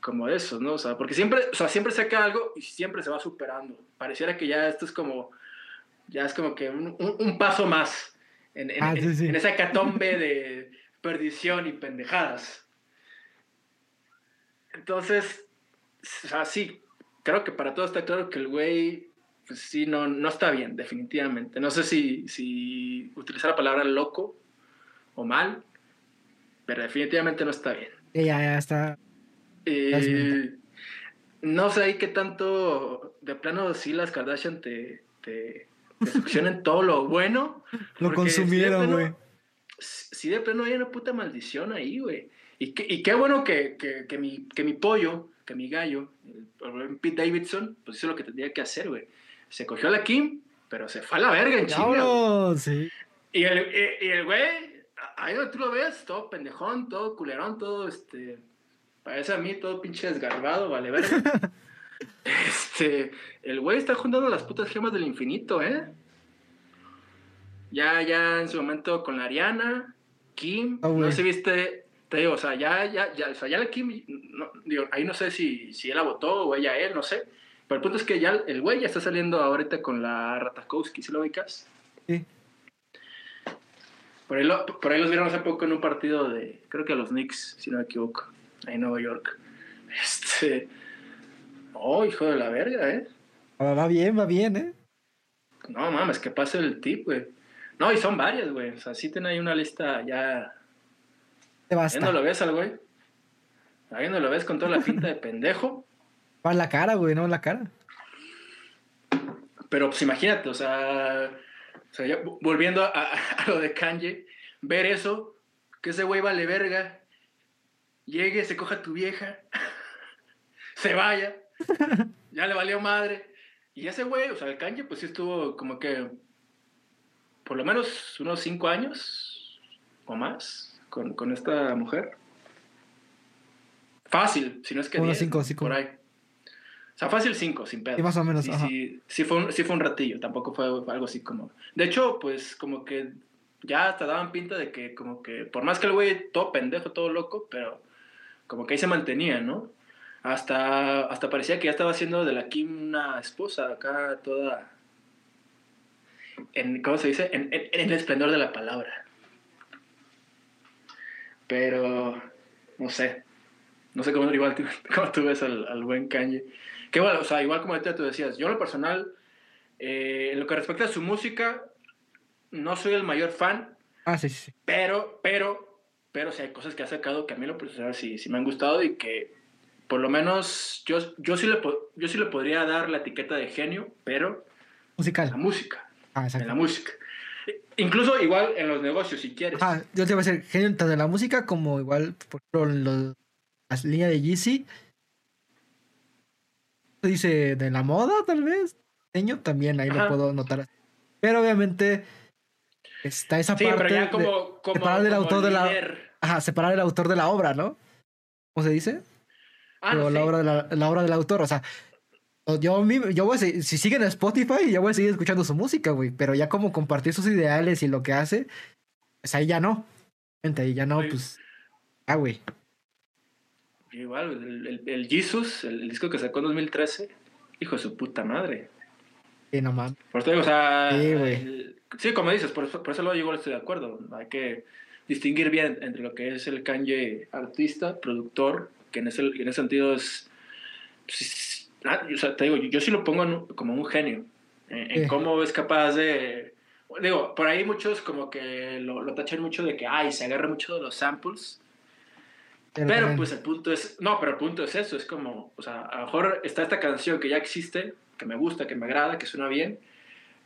como de esos, ¿no? O sea, porque siempre, o sea, siempre saca algo y siempre se va superando. Pareciera que ya esto es como, ya es como que un, un- un paso más en, en- Ah, sí, en- sí. en esa catombe [LAUGHS] de perdición y pendejadas. Entonces, o sea, sí, creo que para todos está claro que el güey, pues sí, no, no está bien, definitivamente. No sé si, si utilizar la palabra loco o mal, pero definitivamente no está bien. Ya, ya está. Eh, no sé ahí qué tanto, de plano, sí las Kardashian te, te, te succionan todo lo bueno. [LAUGHS] Lo consumieron, güey. Sí, de plano hay una puta maldición ahí, güey. Y, qué- y qué bueno que, que, que mi, que mi pollo, que mi gallo, el Pete Davidson, pues hizo lo que tendría que hacer, güey. Se cogió a la Kim, pero se fue a la verga en. Vámonos, sí. Y el, y, y el güey, ahí donde tú lo ves, todo pendejón, todo culerón, todo este. Parece a mí todo pinche desgarbado, vale verga. [LAUGHS] este. El güey está juntando las putas gemas del infinito, ¿eh? Ya, ya en su momento con la Ariana, Kim, güey. no sé, viste. Te digo, o sea, ya, ya, ya, o sea, ya la Kim, no, digo, ahí no sé si, si él la votó o ella a él, no sé. Pero el punto es que ya el güey ya está saliendo ahorita con la Ratakowski, ¿sí lo ubicas? Sí. Por ahí, lo- por ahí los vieron hace poco en un partido de, creo que a los Knicks, si no me equivoco, ahí en Nueva York. Este. Oh, hijo de la verga, ¿eh? Va va bien, va bien, ¿eh? No mames, que pase el tip, güey. No, y son varias, güey. O sea, sí tienen ahí una lista ya. Te Ahí basta. no lo ves al güey. Ahí no lo ves con toda la finta de pendejo. [LAUGHS] Va en la cara, güey, no en la cara. Pero pues imagínate, o sea, o sea, ya vo- volviendo a lo de Kanye, ver eso, que ese güey vale verga, llegue, se coja a tu vieja, [LAUGHS] se vaya, [LAUGHS] ya le valió madre. Y ese güey, o sea, el Kanye, pues sí estuvo como que por lo menos unos cinco años o más con, con esta mujer. Fácil, si no es que Unos diez, cinco, cinco. por ahí. O sea, fácil cinco, sin pedo. Sí, más o menos, Sí, ajá. sí, sí fue un, sí fue un ratillo, tampoco fue algo así como... De hecho, pues como que ya hasta daban pinta de que como que, por más que el güey todo pendejo, todo loco, pero como que ahí se mantenía, ¿no? Hasta, hasta parecía que ya estaba haciendo de la Kim una esposa acá toda... En, ¿Cómo se dice? En, en- en el esplendor de la palabra. Pero, no sé. No sé cómo, igual, tú- [LAUGHS] cómo tú ves al, al buen Kanye. Que bueno, o sea, igual como ahorita tú decías, yo en lo personal, eh, en lo que respecta a su música, no soy el mayor fan, Ah, sí, sí. pero, pero, pero sí hay cosas que ha sacado que a mí lo personal sí, sí me han gustado y que por lo menos yo, yo, sí le, yo sí le podría dar la etiqueta de genio, pero Musical. la música, Ah, en la exacto. música. Incluso igual en los negocios, si quieres. Ah, yo te voy a decir, genio tanto de la música como igual, por ejemplo, en los- las líneas de Yeezy. dice de la moda, tal vez. Diseño también, ahí lo puedo notar. Pero obviamente está esa parte. Pero ya como, separar el autor de la. Ajá, separar el autor de la obra, ¿no? ¿Cómo se dice? Ah, la, obra de la, obra del autor, o sea, yo, yo voy a si siguen en Spotify, yo voy a seguir escuchando su música, güey. Pero ya como compartir sus ideales y lo que hace, pues ahí ya no. Gente, ahí ya no, pues. Ah, güey. Igual, el, el, Jesus, el, disco que sacó en 2013, hijo de su puta madre. Sí, no mames. Por eso o sea. Sí, güey. Sí, como dices, por eso, por eso lo igual estoy de acuerdo. Hay que distinguir bien entre lo que es el Kanye artista, productor, que en ese, en ese sentido es. Pues, o sea, te digo, yo, sí lo pongo como un genio. En, cómo es capaz de. Digo, por ahí muchos como que lo, lo tachan mucho de que, ay, se agarra mucho de los samples. Pero, pues el punto es, no, pero el punto es eso, es como, o sea, a lo mejor está esta canción que ya existe, que me gusta, que me agrada, que suena bien,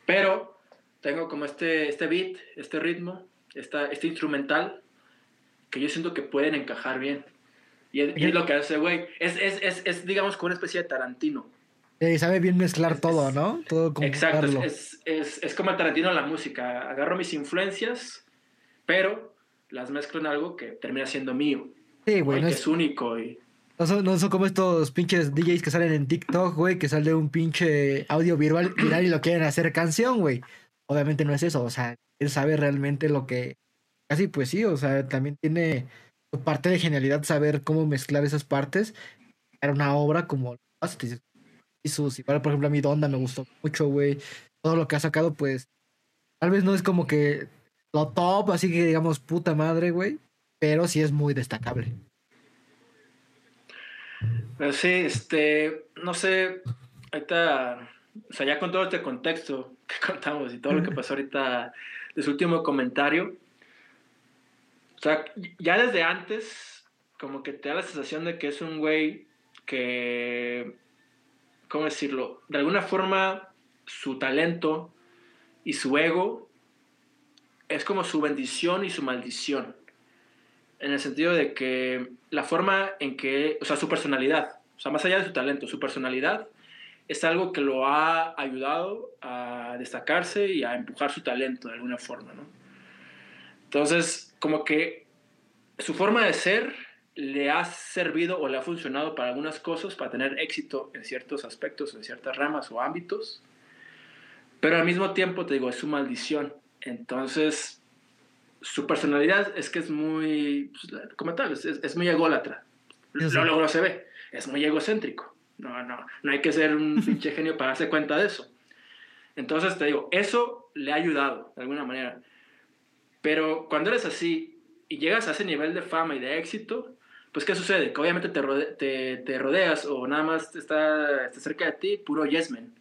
pero tengo como este, este beat, este ritmo, esta, este instrumental, que yo siento que pueden encajar bien. Y es, lo que hace, güey. Es, es, es, es, digamos, como una especie de Tarantino. Y sabe bien mezclar todo, ¿no? Todo como Exacto, es, es, como el Tarantino la música. Agarro mis influencias, pero las mezclo en algo que termina siendo mío. Sí, güey. No es, único y... No son, no son, como estos pinches DJs que salen en TikTok, güey, que sale un pinche audio viral, viral y lo quieren hacer canción, güey. Obviamente no es eso, o sea, él sabe realmente lo que... Casi pues sí, o sea, también tiene parte de genialidad saber cómo mezclar esas partes. Era una obra como... Y sus, igual, por ejemplo, a mi Donda me gustó mucho, güey. Todo lo que ha sacado, pues, tal vez no es como que lo top, así que digamos, puta madre, güey pero sí es muy destacable. Pero sí, este, no sé, ahorita, o sea, ya con todo este contexto [LAUGHS] que contamos y todo lo que pasó ahorita de su último comentario, o sea, ya desde antes, como que te da la sensación de que es un güey que, ¿cómo decirlo? De alguna forma, su talento y su ego es como su bendición y su maldición en el sentido de que la forma en que, o sea, su personalidad, o sea, más allá de su talento, su personalidad es algo que lo ha ayudado a destacarse y a empujar su talento de alguna forma, ¿no? Entonces, como que su forma de ser le ha servido o le ha funcionado para algunas cosas, para tener éxito en ciertos aspectos, en ciertas ramas o ámbitos, pero al mismo tiempo, te digo, es su maldición. Entonces, su personalidad es que es muy, pues, como tal, es, muy ególatra. Luego se ve, es muy egocéntrico. No, no, no hay que ser un [LAUGHS] pinche genio para darse cuenta de eso. Entonces te digo, eso le ha ayudado de alguna manera. Pero cuando eres así y llegas a ese nivel de fama y de éxito, pues ¿qué sucede? Que obviamente te, te, rodeas o nada más está, está, cerca de ti puro yesmen.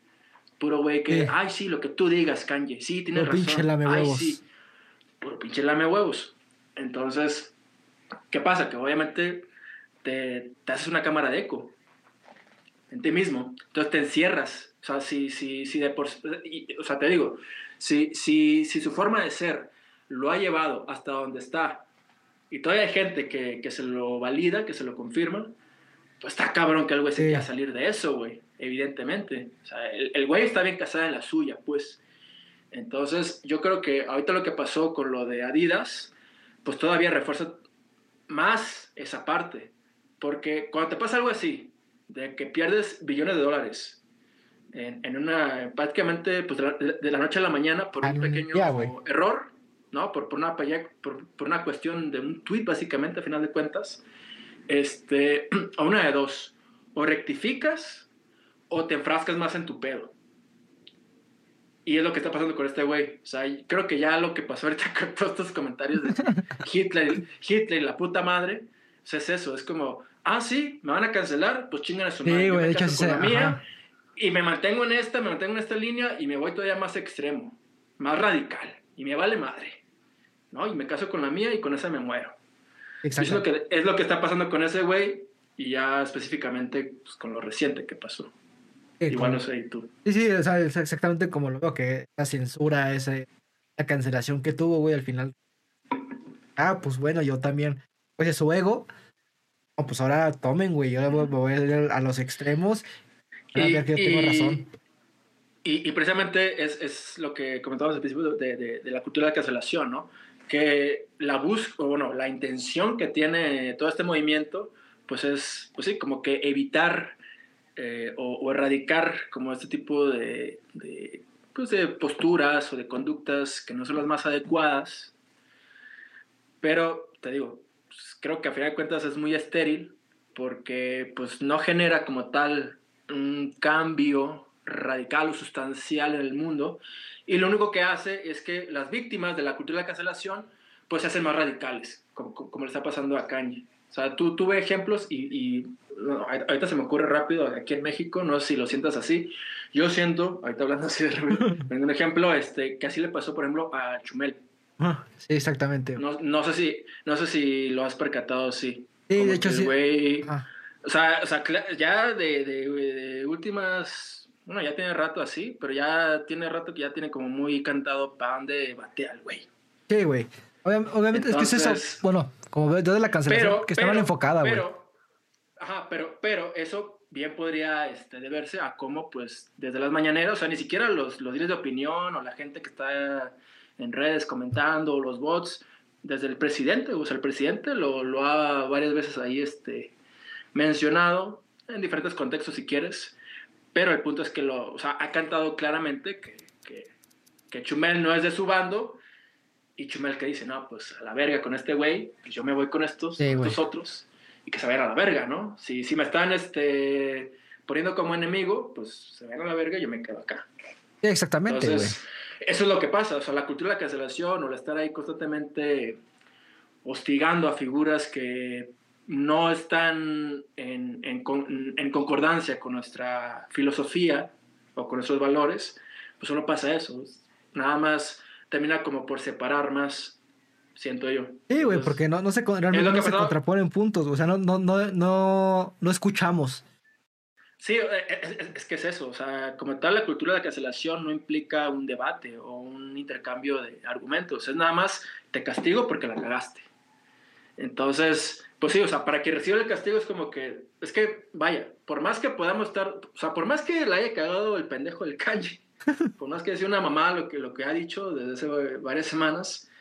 Puro güey que, ay, sí, lo que tú digas, Kanye. Sí, tienes razón. Ay, sí por pinche lame huevos. Entonces, ¿qué pasa? Que obviamente te, te, haces una cámara de eco en ti mismo. Entonces te encierras. O sea, si, si, si de por, o sea, te digo, si, si, si su forma de ser lo ha llevado hasta donde está y todavía hay gente que, que se lo valida, que se lo confirma, pues está cabrón que el güey se quiera salir de eso, güey, evidentemente. O sea, el, el güey está bien casado en la suya, pues. Entonces, yo creo que ahorita lo que pasó con lo de Adidas, pues todavía refuerza más esa parte. Porque cuando te pasa algo así, de que pierdes billones de dólares en, una, prácticamente pues de, la, noche a la mañana por un pequeño error, ¿no? Por, por, una, por, por, una cuestión de un tweet, básicamente, a final de cuentas, este, [CLEARS THROAT] a una de dos, o rectificas o te enfrascas más en tu pedo. Y es lo que está pasando con este güey. O sea, creo que ya lo que pasó ahorita [LAUGHS] con todos estos comentarios de [LAUGHS] Hitler, Hitler y la puta madre, o sea, es eso. Es como, ah, sí, me van a cancelar, pues chingan a su madre. Sí, güey, de hecho, sí mía, Y me mantengo en esta, me mantengo en esta línea y me voy todavía más extremo, más radical. Y me vale madre. ¿No? Y me caso con la mía y con esa me muero. Exacto. Es lo que, es lo que está pasando con ese güey y ya específicamente pues, con lo reciente que pasó. Igual no sé, tú? Sí, sí, o sea, es exactamente como lo veo, que la censura, esa, la cancelación que tuvo, güey, al final. Ah, pues bueno, yo también. Pues es su ego. No, pues ahora tomen, güey. Yo voy a ir a los extremos. y, que tengo razón. Y, precisamente es, es, lo que comentábamos al principio de, de, de, la cultura de cancelación, ¿no? Que la búsqueda, bueno, la intención que tiene todo este movimiento, pues es, pues sí, como que evitar eh, o, erradicar como este tipo de, de, pues de posturas o de conductas que no son las más adecuadas. Pero, te digo, pues creo que a final de cuentas es muy estéril porque pues no genera como tal un cambio radical o sustancial en el mundo y lo único que hace es que las víctimas de la cultura de la cancelación pues se hacen más radicales, como, como le está pasando a Kanye. O sea, tú tuve ejemplos y, ahorita se me ocurre rápido aquí en México, no sé si lo sientas así. Yo siento, ahorita hablando así [LAUGHS] de un ejemplo, este, que así le pasó, por ejemplo, a Chumel. Ah, sí, exactamente. No, no, sé si, no sé si lo has percatado, sí. Sí, de hecho sí. o sea, o sea, ya de, de, últimas, bueno, ya tiene rato así, pero ya tiene rato que ya tiene como muy cantado para dónde batea el güey. Sí, güey. Obviamente, es que es eso, bueno, como veo de la cancelación, que está mal enfocada, güey. Pero, ajá, pero, pero eso bien podría este, deberse a cómo, pues, desde las mañaneras, o sea, ni siquiera los, los de opinión o la gente que está en redes comentando, o los bots, desde el presidente, o sea, el presidente lo, lo ha varias veces ahí este, mencionado, en diferentes contextos si quieres, pero el punto es que lo, o sea, ha cantado claramente que, que, que Chumel no es de su bando, y Chumel que dice, no, pues a la verga con este güey, pues yo me voy con estos, otros, y que se vayan a la verga, ¿no? Si, si me están este, poniendo como enemigo, pues se vayan a la verga y yo me quedo acá. Sí, exactamente, güey. Eso es lo que pasa, o sea, la cultura de la cancelación o el estar ahí constantemente hostigando a figuras que no están en, en, en concordancia con nuestra filosofía o con nuestros valores, pues solo pasa eso. Nada más termina como por separar más, siento yo. Sí, güey, porque no, no se, realmente no se contraponen puntos, o sea, no, no, no, no, no escuchamos. Sí, eh, eh, es, que es eso, o sea, como tal la cultura de cancelación no implica un debate o un intercambio de argumentos, es nada más te castigo porque la cagaste. Entonces, pues sí, o sea, para que reciba el castigo es como que, es que, vaya, por más que podamos estar, o sea, por más que le haya cagado el pendejo del kanji, [LAUGHS] por más que decía una mamá lo que, lo que ha dicho desde hace varias semanas,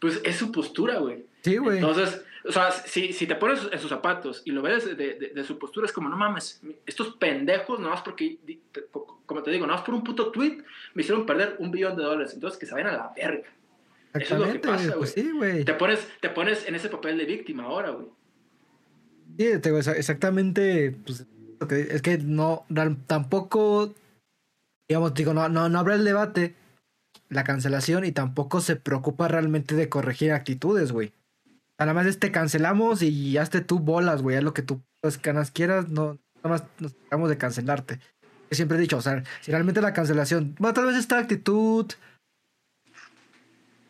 pues es su postura, güey. Sí, güey. Entonces, o sea, si, si te pones en sus zapatos y lo ves de, de, de, su postura, es como, no mames, estos pendejos, nada más porque, como te digo, nada más por un puto tweet me hicieron perder un billón de dólares. Entonces, que se vayan a la verga. Eso es lo que pasa, pues güey. sí, güey. Te pones, te pones en ese papel de víctima ahora, güey. Sí, exactamente. Pues, es que no, tampoco digamos, digo, no, no, no habrá el debate, la cancelación y tampoco se preocupa realmente de corregir actitudes, güey. Nada más es te cancelamos y hazte tú bolas, güey, haz lo que tú pues, ganas quieras, no, nada más nos tratamos de cancelarte. Yo siempre he dicho, o sea, si realmente la cancelación, bueno, tal vez esta actitud,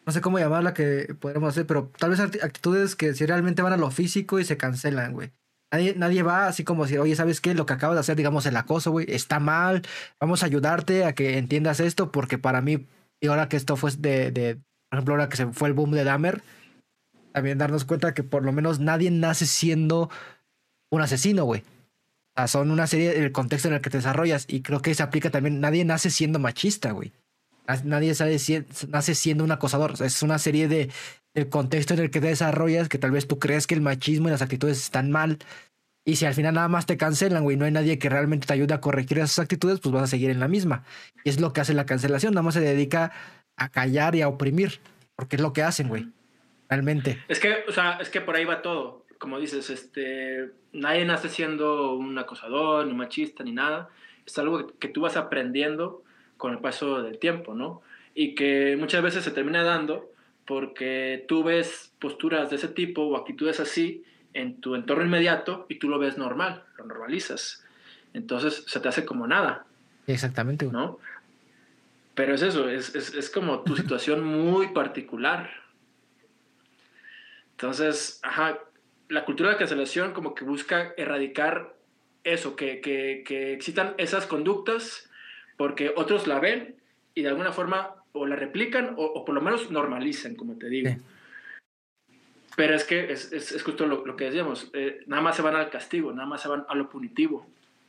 no sé cómo llamarla que podremos hacer, pero tal vez actitudes que si realmente van a lo físico y se cancelan, güey. Nadie, va así como decir, oye, ¿sabes qué? Lo que acabas de hacer, digamos, el acoso, güey, está mal. Vamos a ayudarte a que entiendas esto, porque para mí, y ahora que esto fue de, de por ejemplo, ahora que se fue el boom de Dahmer, también darnos cuenta que por lo menos nadie nace siendo un asesino, güey. O sea, son una serie del contexto en el que te desarrollas y creo que se aplica también. Nadie nace siendo machista, güey. Nadie sabe si, nace siendo un acosador. Es una serie de el contexto en el que te desarrollas que tal vez tú crees que el machismo y las actitudes están mal y si al final nada más te cancelan, güey, no hay nadie que realmente te ayude a corregir esas actitudes, pues vas a seguir en la misma. Y es lo que hace la cancelación, nada más se dedica a callar y a oprimir, porque es lo que hacen, güey. Realmente. Es que, o sea, es que por ahí va todo. Como dices, este, nadie nace siendo un acosador, ni machista, ni nada. Es algo que tú vas aprendiendo con el paso del tiempo, ¿no? Y que muchas veces se termina dando porque tú ves posturas de ese tipo o actitudes así en tu entorno inmediato y tú lo ves normal, lo normalizas. Entonces se te hace como nada. Exactamente. ¿No? Pero es eso, es, es, es como tu [LAUGHS] situación muy particular. Entonces, ajá, la cultura de cancelación como que busca erradicar eso, que, que, que existan esas conductas porque otros la ven y de alguna forma o la replican o, por lo menos normalizan, como te digo. Pero es que es, es, justo lo, lo, que decíamos, eh, nada más se van al castigo, nada más se van a lo punitivo.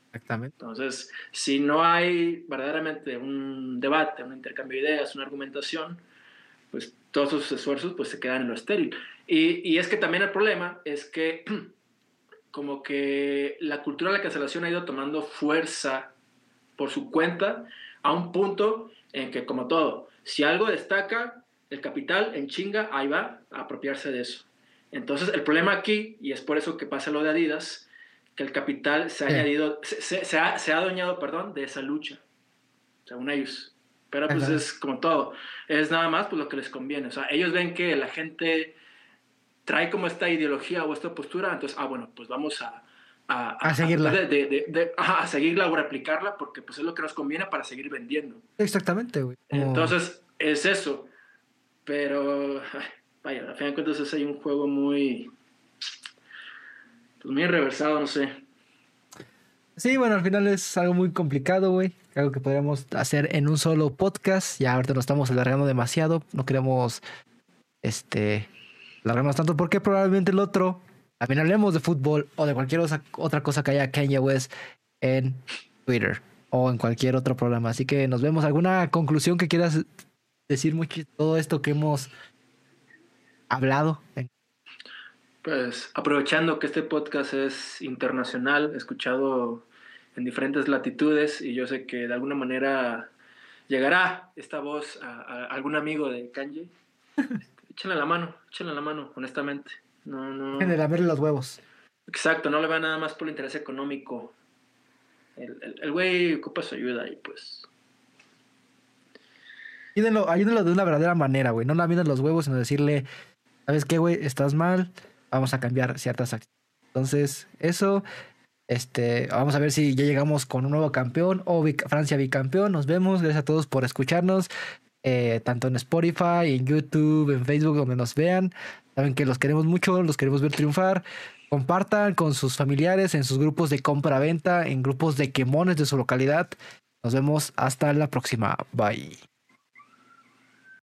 Exactamente. Entonces, si no hay verdaderamente un debate, un intercambio de ideas, una argumentación, pues todos esos esfuerzos pues se quedan en lo estéril. Y, y es que también el problema es que [CLEARS THROAT] como que la cultura de la cancelación ha ido tomando fuerza por su cuenta a un punto en que, como todo, si algo destaca, el capital en chinga, ahí va a apropiarse de eso. Entonces, el problema aquí, y es por eso que pasa lo de Adidas, que el capital se ha añadido, se, se, ha, se, ha, adueñado, perdón, de esa lucha, según ellos. Pero pues es como todo, es nada más pues, lo que les conviene. O sea, ellos ven que la gente trae como esta ideología o esta postura, entonces, ah, bueno, pues vamos a, a, a, seguirla. De, de, de, a seguirla o replicarla porque pues es lo que nos conviene para seguir vendiendo. Exactamente, güey. Entonces, es eso. Pero, vaya, a fin de cuentas hay un juego muy, pues muy reversado, no sé. Sí, bueno, al final es algo muy complicado, güey. Algo que podríamos hacer en un solo podcast. Ya ahorita nos estamos alargando demasiado. No queremos, este, alargarnos tanto porque probablemente el otro también hablemos de fútbol o de cualquier otra cosa que haya Kanye West en Twitter o en cualquier otro programa. Así que nos vemos. ¿Alguna conclusión que quieras decir mucho todo esto que hemos hablado? Pues aprovechando que este podcast es internacional, escuchado en diferentes latitudes y yo sé que de alguna manera llegará esta voz a, a algún amigo de Kanye. [LAUGHS] échenle la mano, échenle la mano, honestamente. No, no. En el lamerle los huevos. Exacto, no le va nada más por el interés económico. El güey el, ocupa su ayuda y pues. Ayúdenlo, ayúdenlo de una verdadera manera, güey. No la miren los huevos, sino decirle, ¿sabes qué, güey? Estás mal, vamos a cambiar ciertas acciones. Entonces, eso, este, vamos a ver si ya llegamos con un nuevo campeón o Francia bicampeón. Nos vemos, gracias a todos por escucharnos. Eh, tanto en Spotify, en YouTube, en Facebook, donde nos vean. Saben que los queremos mucho, los queremos ver triunfar. Compartan con sus familiares en sus grupos de compra-venta, en grupos de quemones de su localidad. Nos vemos hasta la próxima. Bye.